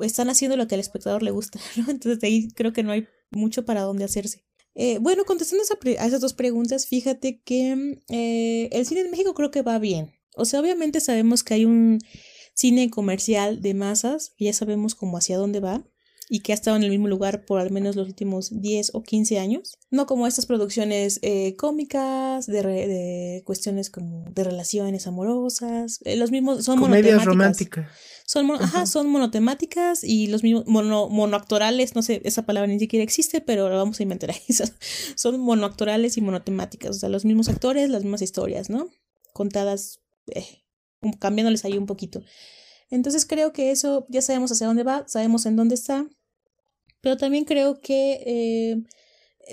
están haciendo lo que al espectador le gusta, ¿no? Entonces, ahí creo que no hay mucho para dónde hacerse. Eh, bueno, contestando a, esas dos preguntas, fíjate que eh, el cine en México creo que va bien. O sea, obviamente sabemos que hay un cine comercial de masas, que ya sabemos cómo hacia dónde va y que ha estado en el mismo lugar por al menos los últimos 10 o 15 años. No como estas producciones eh, cómicas, de, de, cuestiones como de relaciones amorosas. Eh, los mismos son Comedias románticas. Son, ajá. son monotemáticas y los mismos mono, monoactorales, no sé, esa palabra ni siquiera existe, pero la vamos a inventar ahí. son monoactorales y monotemáticas, o sea, los mismos actores, las mismas historias, ¿no? Contadas eh, cambiándoles ahí un poquito. Entonces creo que eso ya sabemos hacia dónde va, sabemos en dónde está, pero también creo que eh,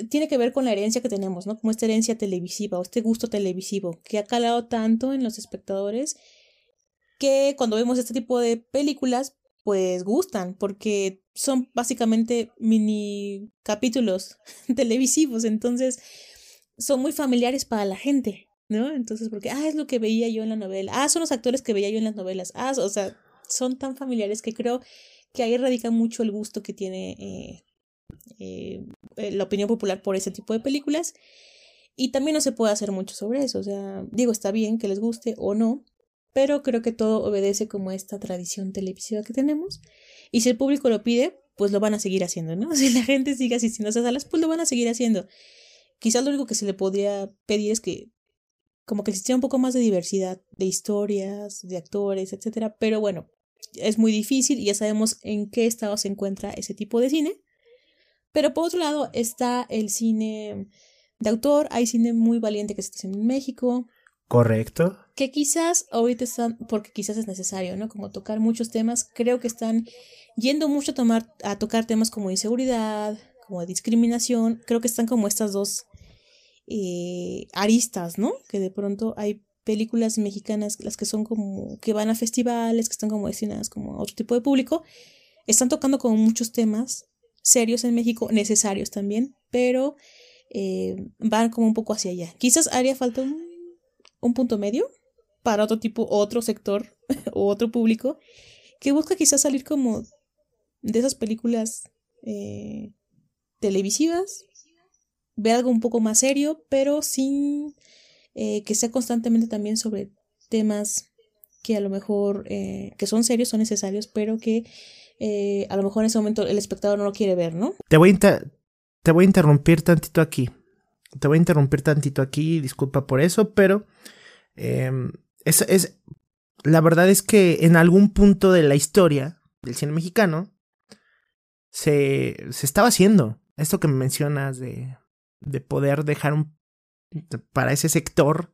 tiene que ver con la herencia que tenemos, ¿no? Como esta herencia televisiva o este gusto televisivo que ha calado tanto en los espectadores que cuando vemos este tipo de películas, pues gustan, porque son básicamente mini capítulos televisivos, entonces son muy familiares para la gente. ¿No? Entonces, porque, ah, es lo que veía yo en la novela, ah, son los actores que veía yo en las novelas, ah, o sea, son tan familiares que creo que ahí radica mucho el gusto que tiene eh, eh, eh, la opinión popular por ese tipo de películas. Y también no se puede hacer mucho sobre eso, o sea, digo, está bien que les guste o no, pero creo que todo obedece como esta tradición televisiva que tenemos. Y si el público lo pide, pues lo van a seguir haciendo, ¿no? Si la gente sigue asistiendo a esas salas, pues lo van a seguir haciendo. Quizás lo único que se le podría pedir es que como que existía un poco más de diversidad de historias, de actores, etcétera, pero bueno, es muy difícil y ya sabemos en qué estado se encuentra ese tipo de cine. Pero por otro lado está el cine de autor, hay cine muy valiente que se está haciendo en México. Correcto. Que quizás ahorita están, porque quizás es necesario, ¿no? Como tocar muchos temas, creo que están yendo mucho a, tomar, a tocar temas como inseguridad, como discriminación, creo que están como estas dos eh, aristas, ¿no? Que de pronto hay películas mexicanas, las que son como, que van a festivales, que están como destinadas como a otro tipo de público, están tocando como muchos temas serios en México, necesarios también, pero eh, van como un poco hacia allá. Quizás haría falta un, punto medio para otro tipo, otro sector o otro público que busca quizás salir como de esas películas eh, televisivas, ver algo un poco más serio, pero sin eh, que sea constantemente también sobre temas que a lo mejor eh, que son serios, son necesarios, pero que eh, a lo mejor en ese momento el espectador no lo quiere ver, ¿no? Te voy a, te voy a interrumpir tantito aquí. Te voy a interrumpir tantito aquí, disculpa por eso, pero em, es, es, la verdad es que en algún punto de la historia del cine mexicano se, se estaba haciendo esto que me mencionas de, de poder dejar un para ese sector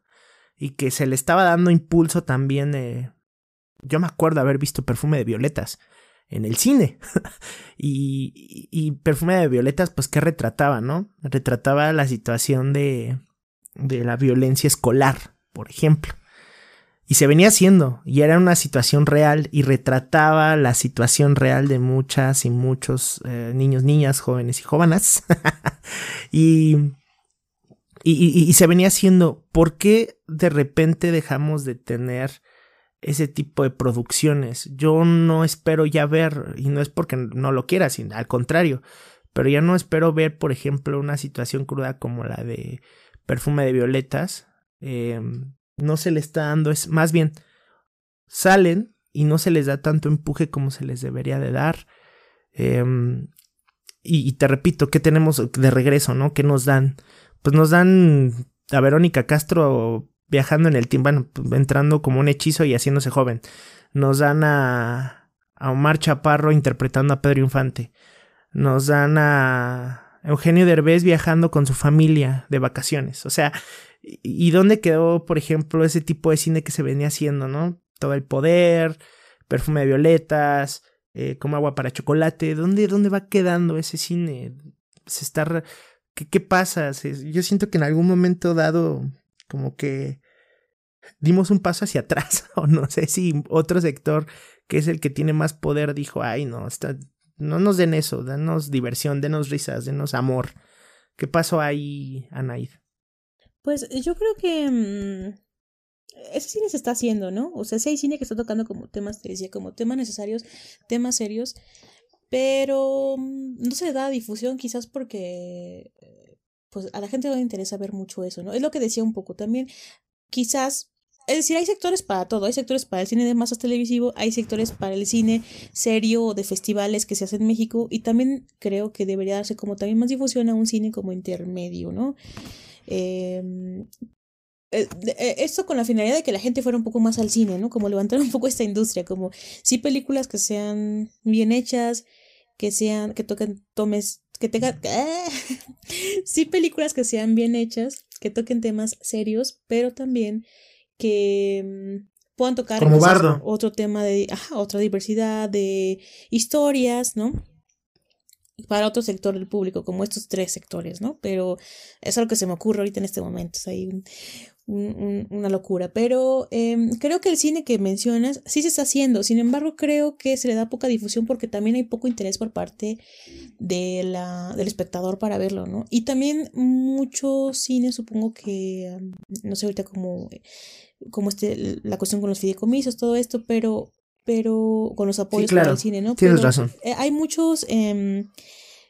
y que se le estaba dando impulso también. Eh, yo me acuerdo haber visto Perfume de Violetas en el cine. y, y, Perfume de Violetas, pues, ¿qué retrataba, no? Retrataba la situación de, de la violencia escolar, por ejemplo. Y se venía haciendo, y era una situación real, y retrataba la situación real de muchas y muchos eh, niños, niñas, jóvenes y jóvenes. y y, se venía haciendo, ¿por qué de repente dejamos de tener ese tipo de producciones? Yo no espero ya ver, y no es porque no lo quiera, sino al contrario, pero ya no espero ver, por ejemplo, una situación cruda como la de Perfume de Violetas. Eh, no se le está dando, es más bien, salen y no se les da tanto empuje como se les debería de dar. Em, y, te repito, ¿qué tenemos de regreso, no? ¿Qué nos dan? pues nos dan a Verónica Castro viajando en el tiempo, pues, entrando como un hechizo y haciéndose joven. Nos dan a, a Omar Chaparro interpretando a Pedro Infante. Nos dan a Eugenio Derbez viajando con su familia de vacaciones. O sea, ¿y dónde quedó, por ejemplo, ese tipo de cine que se venía haciendo, no? Todo el poder, perfume de violetas, eh, como agua para chocolate. ¿Dónde, ¿Dónde va quedando ese cine? Se está ¿Qué, qué pasa? Yo siento que en algún momento dado, como que dimos un paso hacia atrás, o no sé si otro sector que es el que tiene más poder dijo, ay, no, no nos den eso, danos diversión, denos risas, denos amor. ¿Qué pasó ahí, Anaid? Pues yo creo que mm, ese cine se está haciendo, ¿no? O sea, sí hay cine que está tocando como temas, te decía, como temas necesarios, temas serios, pero mm, no se da difusión quizás porque pues a la gente no le interesa ver mucho eso, ¿no? Es lo que decía un poco también. Quizás es decir, hay sectores para todo, hay sectores para el cine de masas televisivo, hay sectores para el cine serio o de festivales que se hacen en México y también creo que debería darse como también más difusión a un cine como intermedio, ¿no? Em, eh, eh, esto con la finalidad de que la gente fuera un poco más al cine, ¿no? Como levantar un poco esta industria, como sí películas que sean bien hechas, que sean, que toquen tomes, que tengan, sí películas que sean bien hechas, que toquen temas serios, pero también que mm, puedan tocar otro tema de, otra diversidad de historias, ¿no? Para otro sector del público, como estos tres sectores, ¿no? Pero es algo que se me ocurre ahorita en este momento. Hay un, una locura. Pero em, creo que el cine que mencionas sí se está haciendo. Sin embargo, creo que se le da poca difusión porque también hay poco interés por parte de la, del espectador para verlo, ¿no? Y también mucho cine, supongo que, no sé ahorita cómo, cómo este, la cuestión con los fideicomisos, todo esto, pero, pero con los apoyos para el cine, ¿no? Tienes razón. Eh, hay muchos em,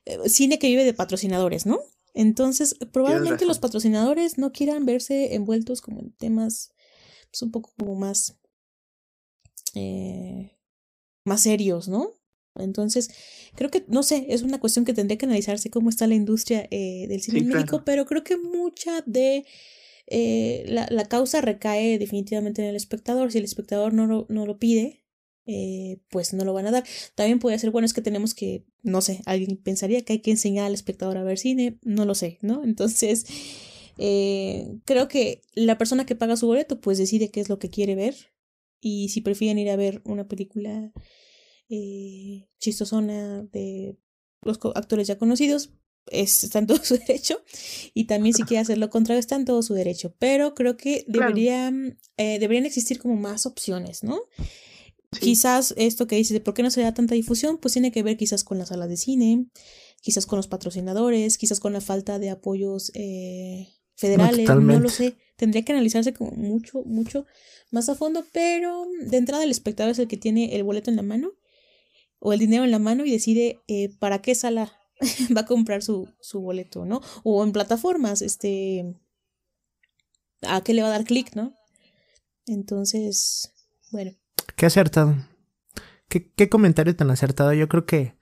eh, cine que vive de patrocinadores, ¿no? Entonces, probablemente los patrocinadores no quieran verse envueltos como en temas pues, un poco como más, eh, más serios, ¿no? Entonces, creo que, no sé, es una cuestión que tendría que analizarse cómo está la industria eh, del cine médico, pero creo que mucha de eh, la, la, causa recae definitivamente en el espectador. Si el espectador no lo, no lo pide, eh, pues no lo van a dar. También puede ser, bueno, es que tenemos que, no sé, alguien pensaría que hay que enseñar al espectador a ver cine, no lo sé, ¿no? Entonces, eh, creo que la persona que paga su boleto, pues decide qué es lo que quiere ver. Y si prefieren ir a ver una película eh, chistosona de los actores ya conocidos, es, está en todo su derecho. Y también si quiere hacer lo contrario, está en todo su derecho. Pero creo que deberían, eh, deberían existir como más opciones, ¿no? Quizás esto que dices de por qué no se da tanta difusión, pues tiene que ver quizás con las salas de cine, quizás con los patrocinadores, quizás con la falta de apoyos eh, federales, no, lo sé. Tendría que analizarse como mucho, mucho más a fondo, pero de entrada el espectador es el que tiene el boleto en la mano o el dinero en la mano y decide eh, para qué sala va a comprar su, su boleto, ¿no? O en plataformas, este, a qué le va a dar clic, ¿no? Entonces, bueno. Qué acertado. ¿Qué, qué comentario tan acertado. Yo creo que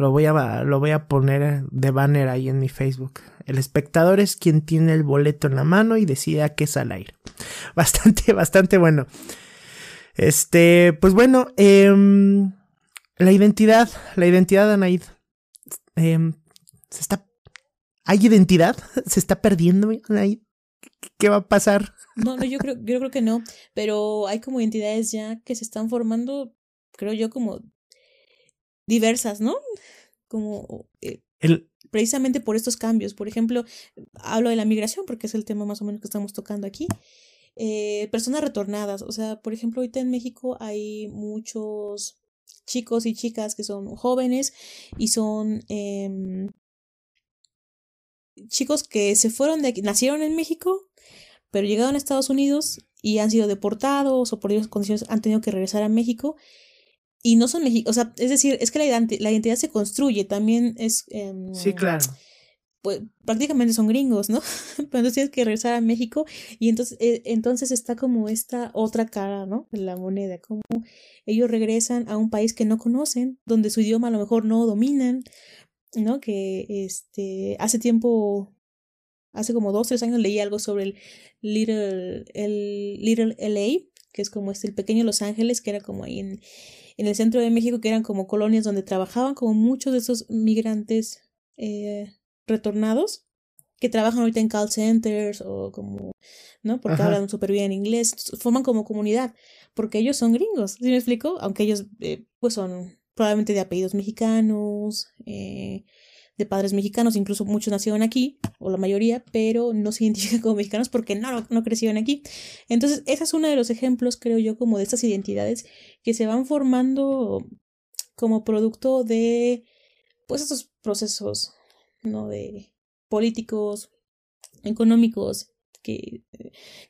lo voy, a, lo voy a poner de banner ahí en mi Facebook. El espectador es quien tiene el boleto en la mano y decide a qué sala ir. Bastante, bastante bueno. Este, pues bueno, eh, la identidad, la identidad de Anaid. Em, se está. ¿Hay identidad? ¿Se está perdiendo Anaid? ¿Qué va a pasar? No, no, yo creo, yo creo que no. Pero hay como identidades ya que se están formando, creo yo, como diversas, ¿no? Como eh, precisamente por estos cambios. Por ejemplo, hablo de la migración porque es el tema más o menos que estamos tocando aquí. Eh, personas retornadas, o sea, por ejemplo, ahorita en México hay muchos chicos y chicas que son jóvenes y son eh, chicos que se fueron de aquí, nacieron en México, pero llegaron a Estados Unidos y han sido deportados o por esas condiciones han tenido que regresar a México y no son mexicanos, o sea, es decir, es que la, la identidad se construye, también es... Eh, sí, claro. Pues prácticamente son gringos, ¿no? Pero entonces tienes que regresar a México y entonces, eh, entonces está como esta otra cara, ¿no? De la moneda, como ellos regresan a un país que no conocen, donde su idioma a lo mejor no dominan, ¿no? Que este, hace tiempo, hace como dos, tres años leí algo sobre el Little, el Little LA, que es como este, el pequeño Los Ángeles, que era como ahí en en el centro de México, que eran como colonias donde trabajaban como muchos de esos migrantes eh, retornados, que trabajan ahorita en call centers o como, ¿no? Porque hablan súper bien inglés, forman como comunidad, porque ellos son gringos, ¿sí me explico? Aunque ellos, eh, pues son probablemente de apellidos mexicanos, eh, de padres mexicanos, incluso muchos nacieron aquí, o la mayoría, pero no se identifican como mexicanos porque no, no crecieron aquí. Entonces, ese es uno de los ejemplos, creo yo, como de estas identidades que se van formando como producto de, pues, estos procesos, ¿no? De políticos, económicos, que,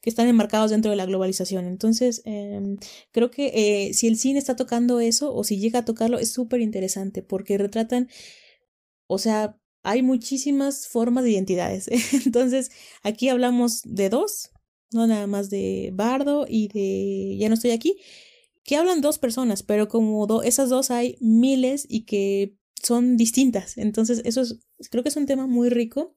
que, están enmarcados dentro de la globalización. Entonces, em, creo que eh, si el cine está tocando eso o si llega a tocarlo, es súper interesante porque retratan o sea, hay muchísimas formas de identidades. Entonces, aquí hablamos de dos, no nada más de Bardo y de Ya no estoy aquí, que hablan dos personas, pero como esas dos hay miles y que son distintas. Entonces, eso es, creo que es un tema muy rico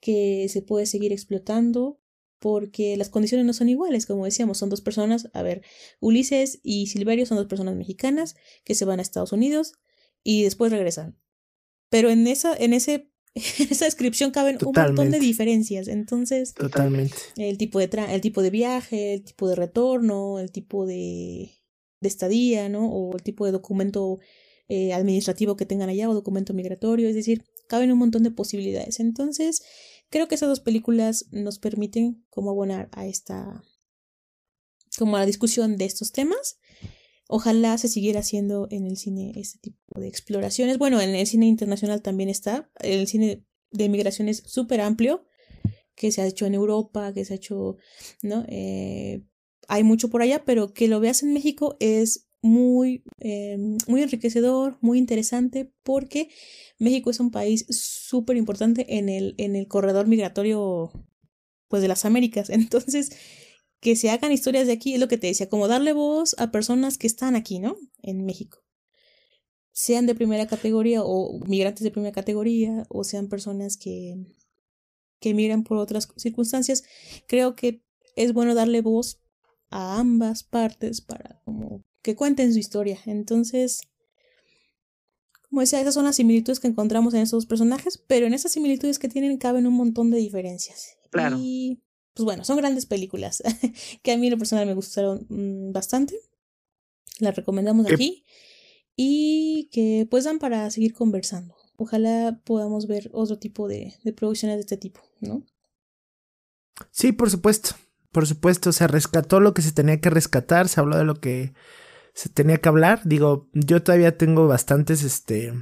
que se puede seguir explotando porque las condiciones no son iguales, como decíamos, son dos personas, a ver, Ulises y Silverio son dos personas mexicanas que se van a Estados Unidos y después regresan pero en esa, en ese, en esa descripción caben un montón de diferencias. Entonces, Totalmente. El tipo de el tipo de viaje, el tipo de retorno, el tipo de, de estadía, ¿no? O el tipo de documento eh, administrativo que tengan allá o documento migratorio. Es decir, caben un montón de posibilidades. Entonces, creo que esas dos películas nos permiten como abonar a esta como a la discusión de estos temas Ojalá se siguiera haciendo en el cine este tipo de exploraciones. Bueno, en el cine internacional también está. El cine de migración es súper amplio, que se ha hecho en Europa, que se ha hecho, ¿no? Eh, hay mucho por allá, pero que lo veas en México es muy, eh, muy enriquecedor, muy interesante, porque México es un país súper importante en el, en el corredor migratorio, pues, de las Américas. Entonces, que se hagan historias de aquí, es lo que te decía, como darle voz a personas que están aquí, ¿no? En México. Sean de primera categoría o migrantes de primera categoría o sean personas que, que migran por otras circunstancias. Creo que es bueno darle voz a ambas partes para como que cuenten su historia. Entonces, como decía, esas son las similitudes que encontramos en esos personajes, pero en esas similitudes que tienen caben un montón de diferencias. Claro. Y pues bueno, son grandes películas que a mí en lo personal me gustaron mm, bastante. Las recomendamos aquí y que pues dan para seguir conversando. Ojalá podamos ver otro tipo de, de producciones de este tipo, ¿no? Sí, por supuesto. Por supuesto, se rescató lo que se tenía que rescatar, se habló de lo que se tenía que hablar. Digo, yo todavía tengo bastantes, este,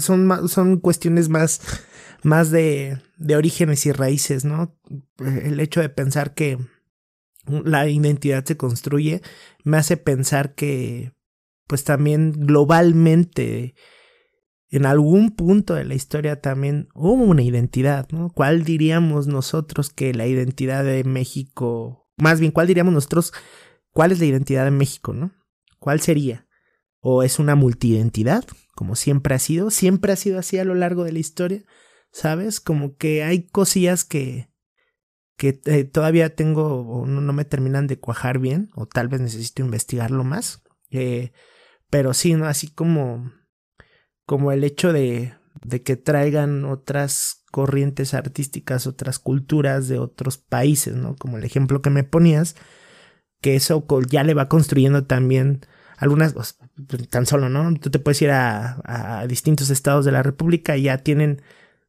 son, son cuestiones más, más de, de orígenes y raíces, ¿no? El hecho de pensar que la identidad se construye me hace pensar que, pues también globalmente, en algún punto de la historia también hubo una identidad, ¿no? ¿Cuál diríamos nosotros que la identidad de México, más bien, cuál diríamos nosotros, cuál es la identidad de México, ¿no? ¿Cuál sería? ¿O es una multiidentidad, como siempre ha sido? ¿Siempre ha sido así a lo largo de la historia? ¿Sabes? Como que hay cosillas que, que eh, todavía tengo o no, no, me terminan de cuajar bien, o tal vez necesito investigarlo más. Eh, pero sí, ¿no? Así como como el hecho de, de que traigan otras corrientes artísticas, otras culturas de otros países, ¿no? Como el ejemplo que me ponías, que eso ya le va construyendo también algunas, tan solo, ¿no? Tú te puedes ir a, a distintos estados de la República y ya tienen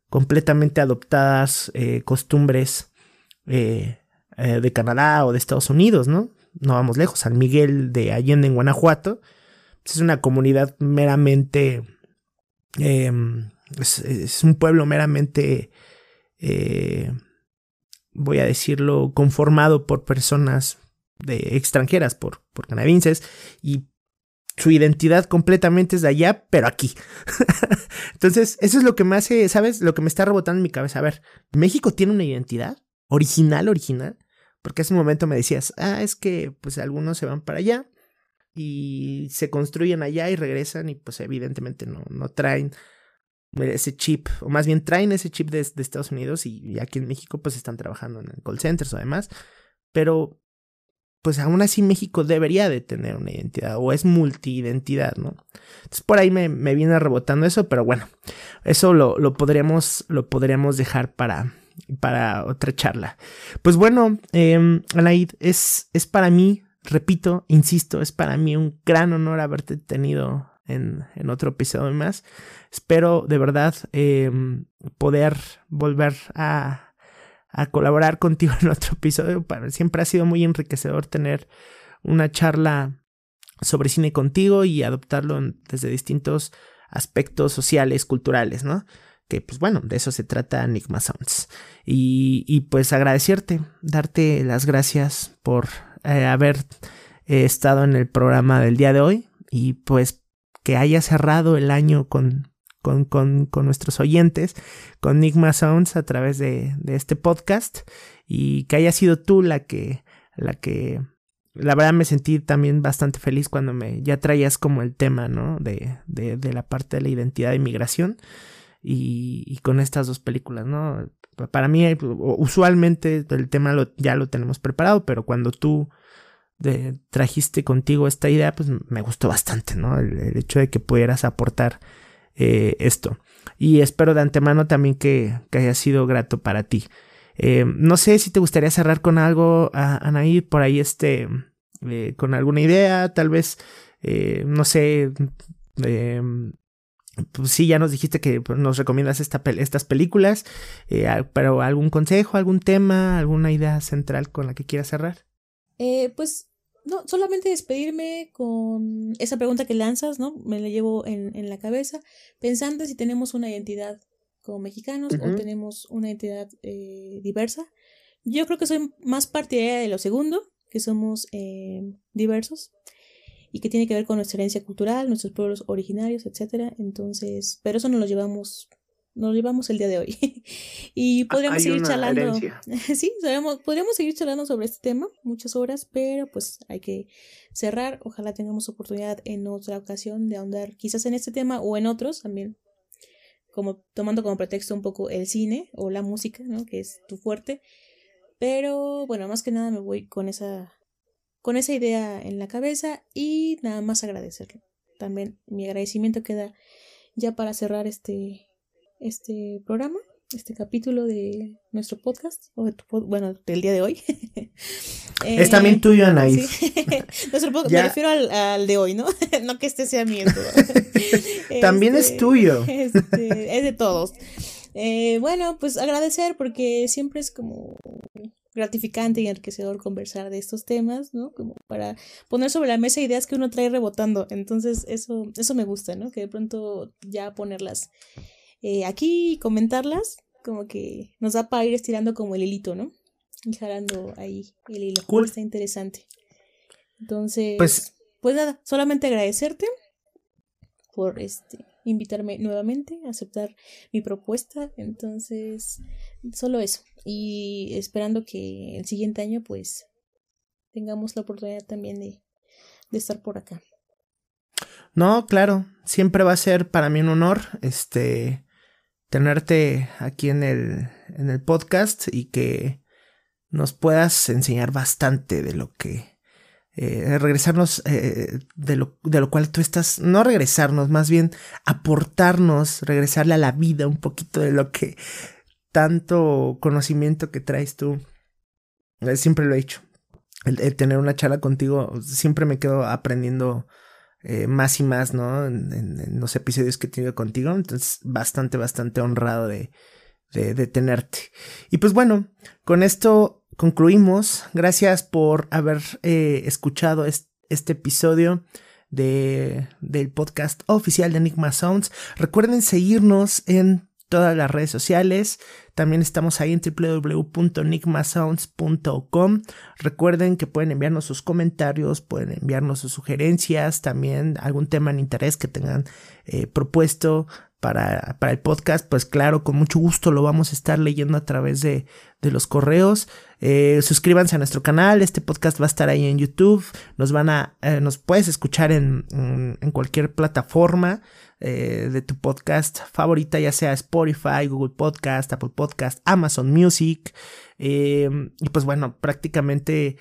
completamente adoptadas eh, costumbres eh, eh, de Canadá o de Estados Unidos, ¿no? No vamos lejos, San Miguel de Allende en Guanajuato, pues es una comunidad meramente eh, es, es, un pueblo meramente, voy a decirlo, conformado por personas de extranjeras, por, por canadienses, y su identidad completamente es de allá, pero aquí. Entonces, eso es lo que me hace, ¿sabes? Lo que me está rebotando en mi cabeza. A ver, ¿México tiene una identidad original, original? Porque hace un momento me decías, ah, es que pues algunos se van para allá y se construyen allá y regresan y pues evidentemente no, no traen ese chip, o más bien traen ese chip de, Estados Unidos y, aquí en México pues están trabajando en call centers o demás, pero pues aún así México debería de tener una identidad o es multiidentidad, ¿no? Entonces por ahí me, me viene rebotando eso, pero bueno, eso lo, lo, podríamos, lo podríamos dejar para, para otra charla. Pues bueno, eh, Anaid, es, es para mí repito, insisto, es para mí un gran honor haberte tenido en, en otro episodio más. Espero de verdad eh, poder volver a, a, colaborar contigo en otro episodio. Para, siempre ha sido muy enriquecedor tener una charla sobre cine contigo y adoptarlo desde distintos aspectos sociales, culturales, ¿no? Que pues bueno, de eso se trata Enigma Sounds. Y, y pues agradecerte, darte las gracias por eh, haber eh, estado en el programa del día de hoy y pues que haya cerrado el año con, con, con, con nuestros oyentes, con Nigma Sounds a través de, de, este podcast y que haya sido tú la que, la que, la verdad me sentí también bastante feliz cuando me ya traías como el tema, ¿no? De, de, de la parte de la identidad de inmigración y, con estas dos películas, ¿no? para mí, usualmente el tema lo, ya lo tenemos preparado, pero cuando tú trajiste contigo esta idea, pues me gustó bastante, ¿no? El hecho de que pudieras aportar eh, esto. Y espero de antemano también que, que haya sido grato para ti. Eh, no sé si te gustaría cerrar con algo, Anaí, por ahí este, eh, con alguna idea, tal vez, no sé, pues sí, ya nos dijiste que pues, nos recomiendas esta, estas películas, pero algún consejo, algún tema, alguna idea central con la que quieras cerrar. Pues no, solamente despedirme con esa pregunta que lanzas, ¿no? Me la llevo en, en la cabeza, pensando si tenemos una identidad como mexicanos uh -huh. o tenemos una identidad eh, diversa. Yo creo que soy más partidaria de lo segundo, que somos eh, diversos y que tiene que ver con nuestra herencia cultural, nuestros pueblos originarios, etcétera. Entonces, pero eso nos lo llevamos, nos llevamos el día de hoy. y podríamos Hay seguir charlando. herencia. sí, sabemos, podríamos seguir charlando sobre este tema muchas horas, pero pues hay que cerrar. Ojalá tengamos oportunidad en otra ocasión de ahondar quizás en este tema o en otros también. Como tomando como pretexto un poco el cine o la música, ¿no? Que es tu fuerte. Pero bueno, más que nada me voy con esa con esa idea en la cabeza y nada más agradecerlo. También mi agradecimiento queda ya para cerrar este, este programa este capítulo de nuestro podcast, o de tu bueno, del día de hoy. es también tuyo, Anaís. nuestro podcast, me refiero al, de hoy, ¿no? no que este sea mío. también es este, tuyo. Este, es de todos. Eh, bueno, pues agradecer porque siempre es como gratificante y enriquecedor conversar de estos temas, ¿no? Como para poner sobre la mesa ideas que uno trae rebotando. Entonces, eso, eso me gusta, ¿no? Que de pronto ya ponerlas eh, aquí comentarlas, como que nos da para ir estirando como el hilito, ¿no? Y jalando ahí el hilo. Está interesante. Entonces, pues, pues nada, solamente agradecerte por este invitarme nuevamente, aceptar mi propuesta. Entonces, solo eso. Y esperando que el siguiente año, pues, tengamos la oportunidad también de, de estar por acá. No, claro, siempre va a ser para mí un honor, este, tenerte aquí en el, en el podcast y que nos puedas enseñar bastante de lo que... Eh, regresarnos eh, de, lo, de lo cual tú estás, no regresarnos, más bien aportarnos, regresarle a la vida un poquito de lo que tanto conocimiento que traes tú. Eh, siempre lo he hecho. el, tener una charla contigo, siempre me quedo aprendiendo eh, más y más, ¿no? En, los episodios que he tenido contigo. Entonces, bastante, bastante honrado de, de, tenerte. Y pues bueno, con esto concluimos. Gracias por haber eh, escuchado este, episodio de, del podcast oficial de Enigma Sounds. Recuerden seguirnos en todas las redes sociales. También estamos ahí en www.enigmasounds.com. Recuerden que pueden enviarnos sus comentarios, pueden enviarnos sus sugerencias, también algún tema en interés que tengan eh, propuesto para, para, el podcast, pues claro, con mucho gusto lo vamos a estar leyendo a través de, de los correos. Eh, suscríbanse a nuestro canal, este podcast va a estar ahí en YouTube, nos van a, eh, nos puedes escuchar en, en cualquier plataforma. Eh, de tu podcast favorita, ya sea Spotify, Google Podcast, Apple Podcast, Amazon Music. Y pues bueno, prácticamente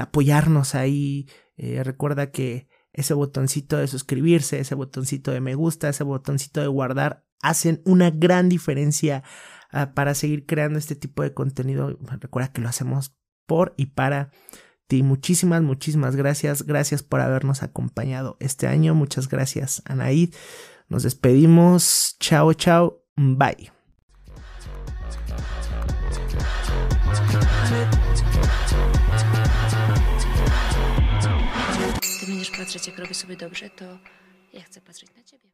apoyarnos ahí. Recuerda que ese botoncito de suscribirse, ese botoncito de me gusta, ese botoncito de guardar, hacen una gran diferencia ah, para seguir creando este tipo de contenido. Recuerda que lo hacemos por y para Muchísimas, muchísimas gracias. Gracias por habernos acompañado este año. Muchas gracias, Anaid. Nos despedimos. Chao, chao. Bye. Patrzeć, jak robię sobie dobrze, to ja chcę patrzeć na ciebie.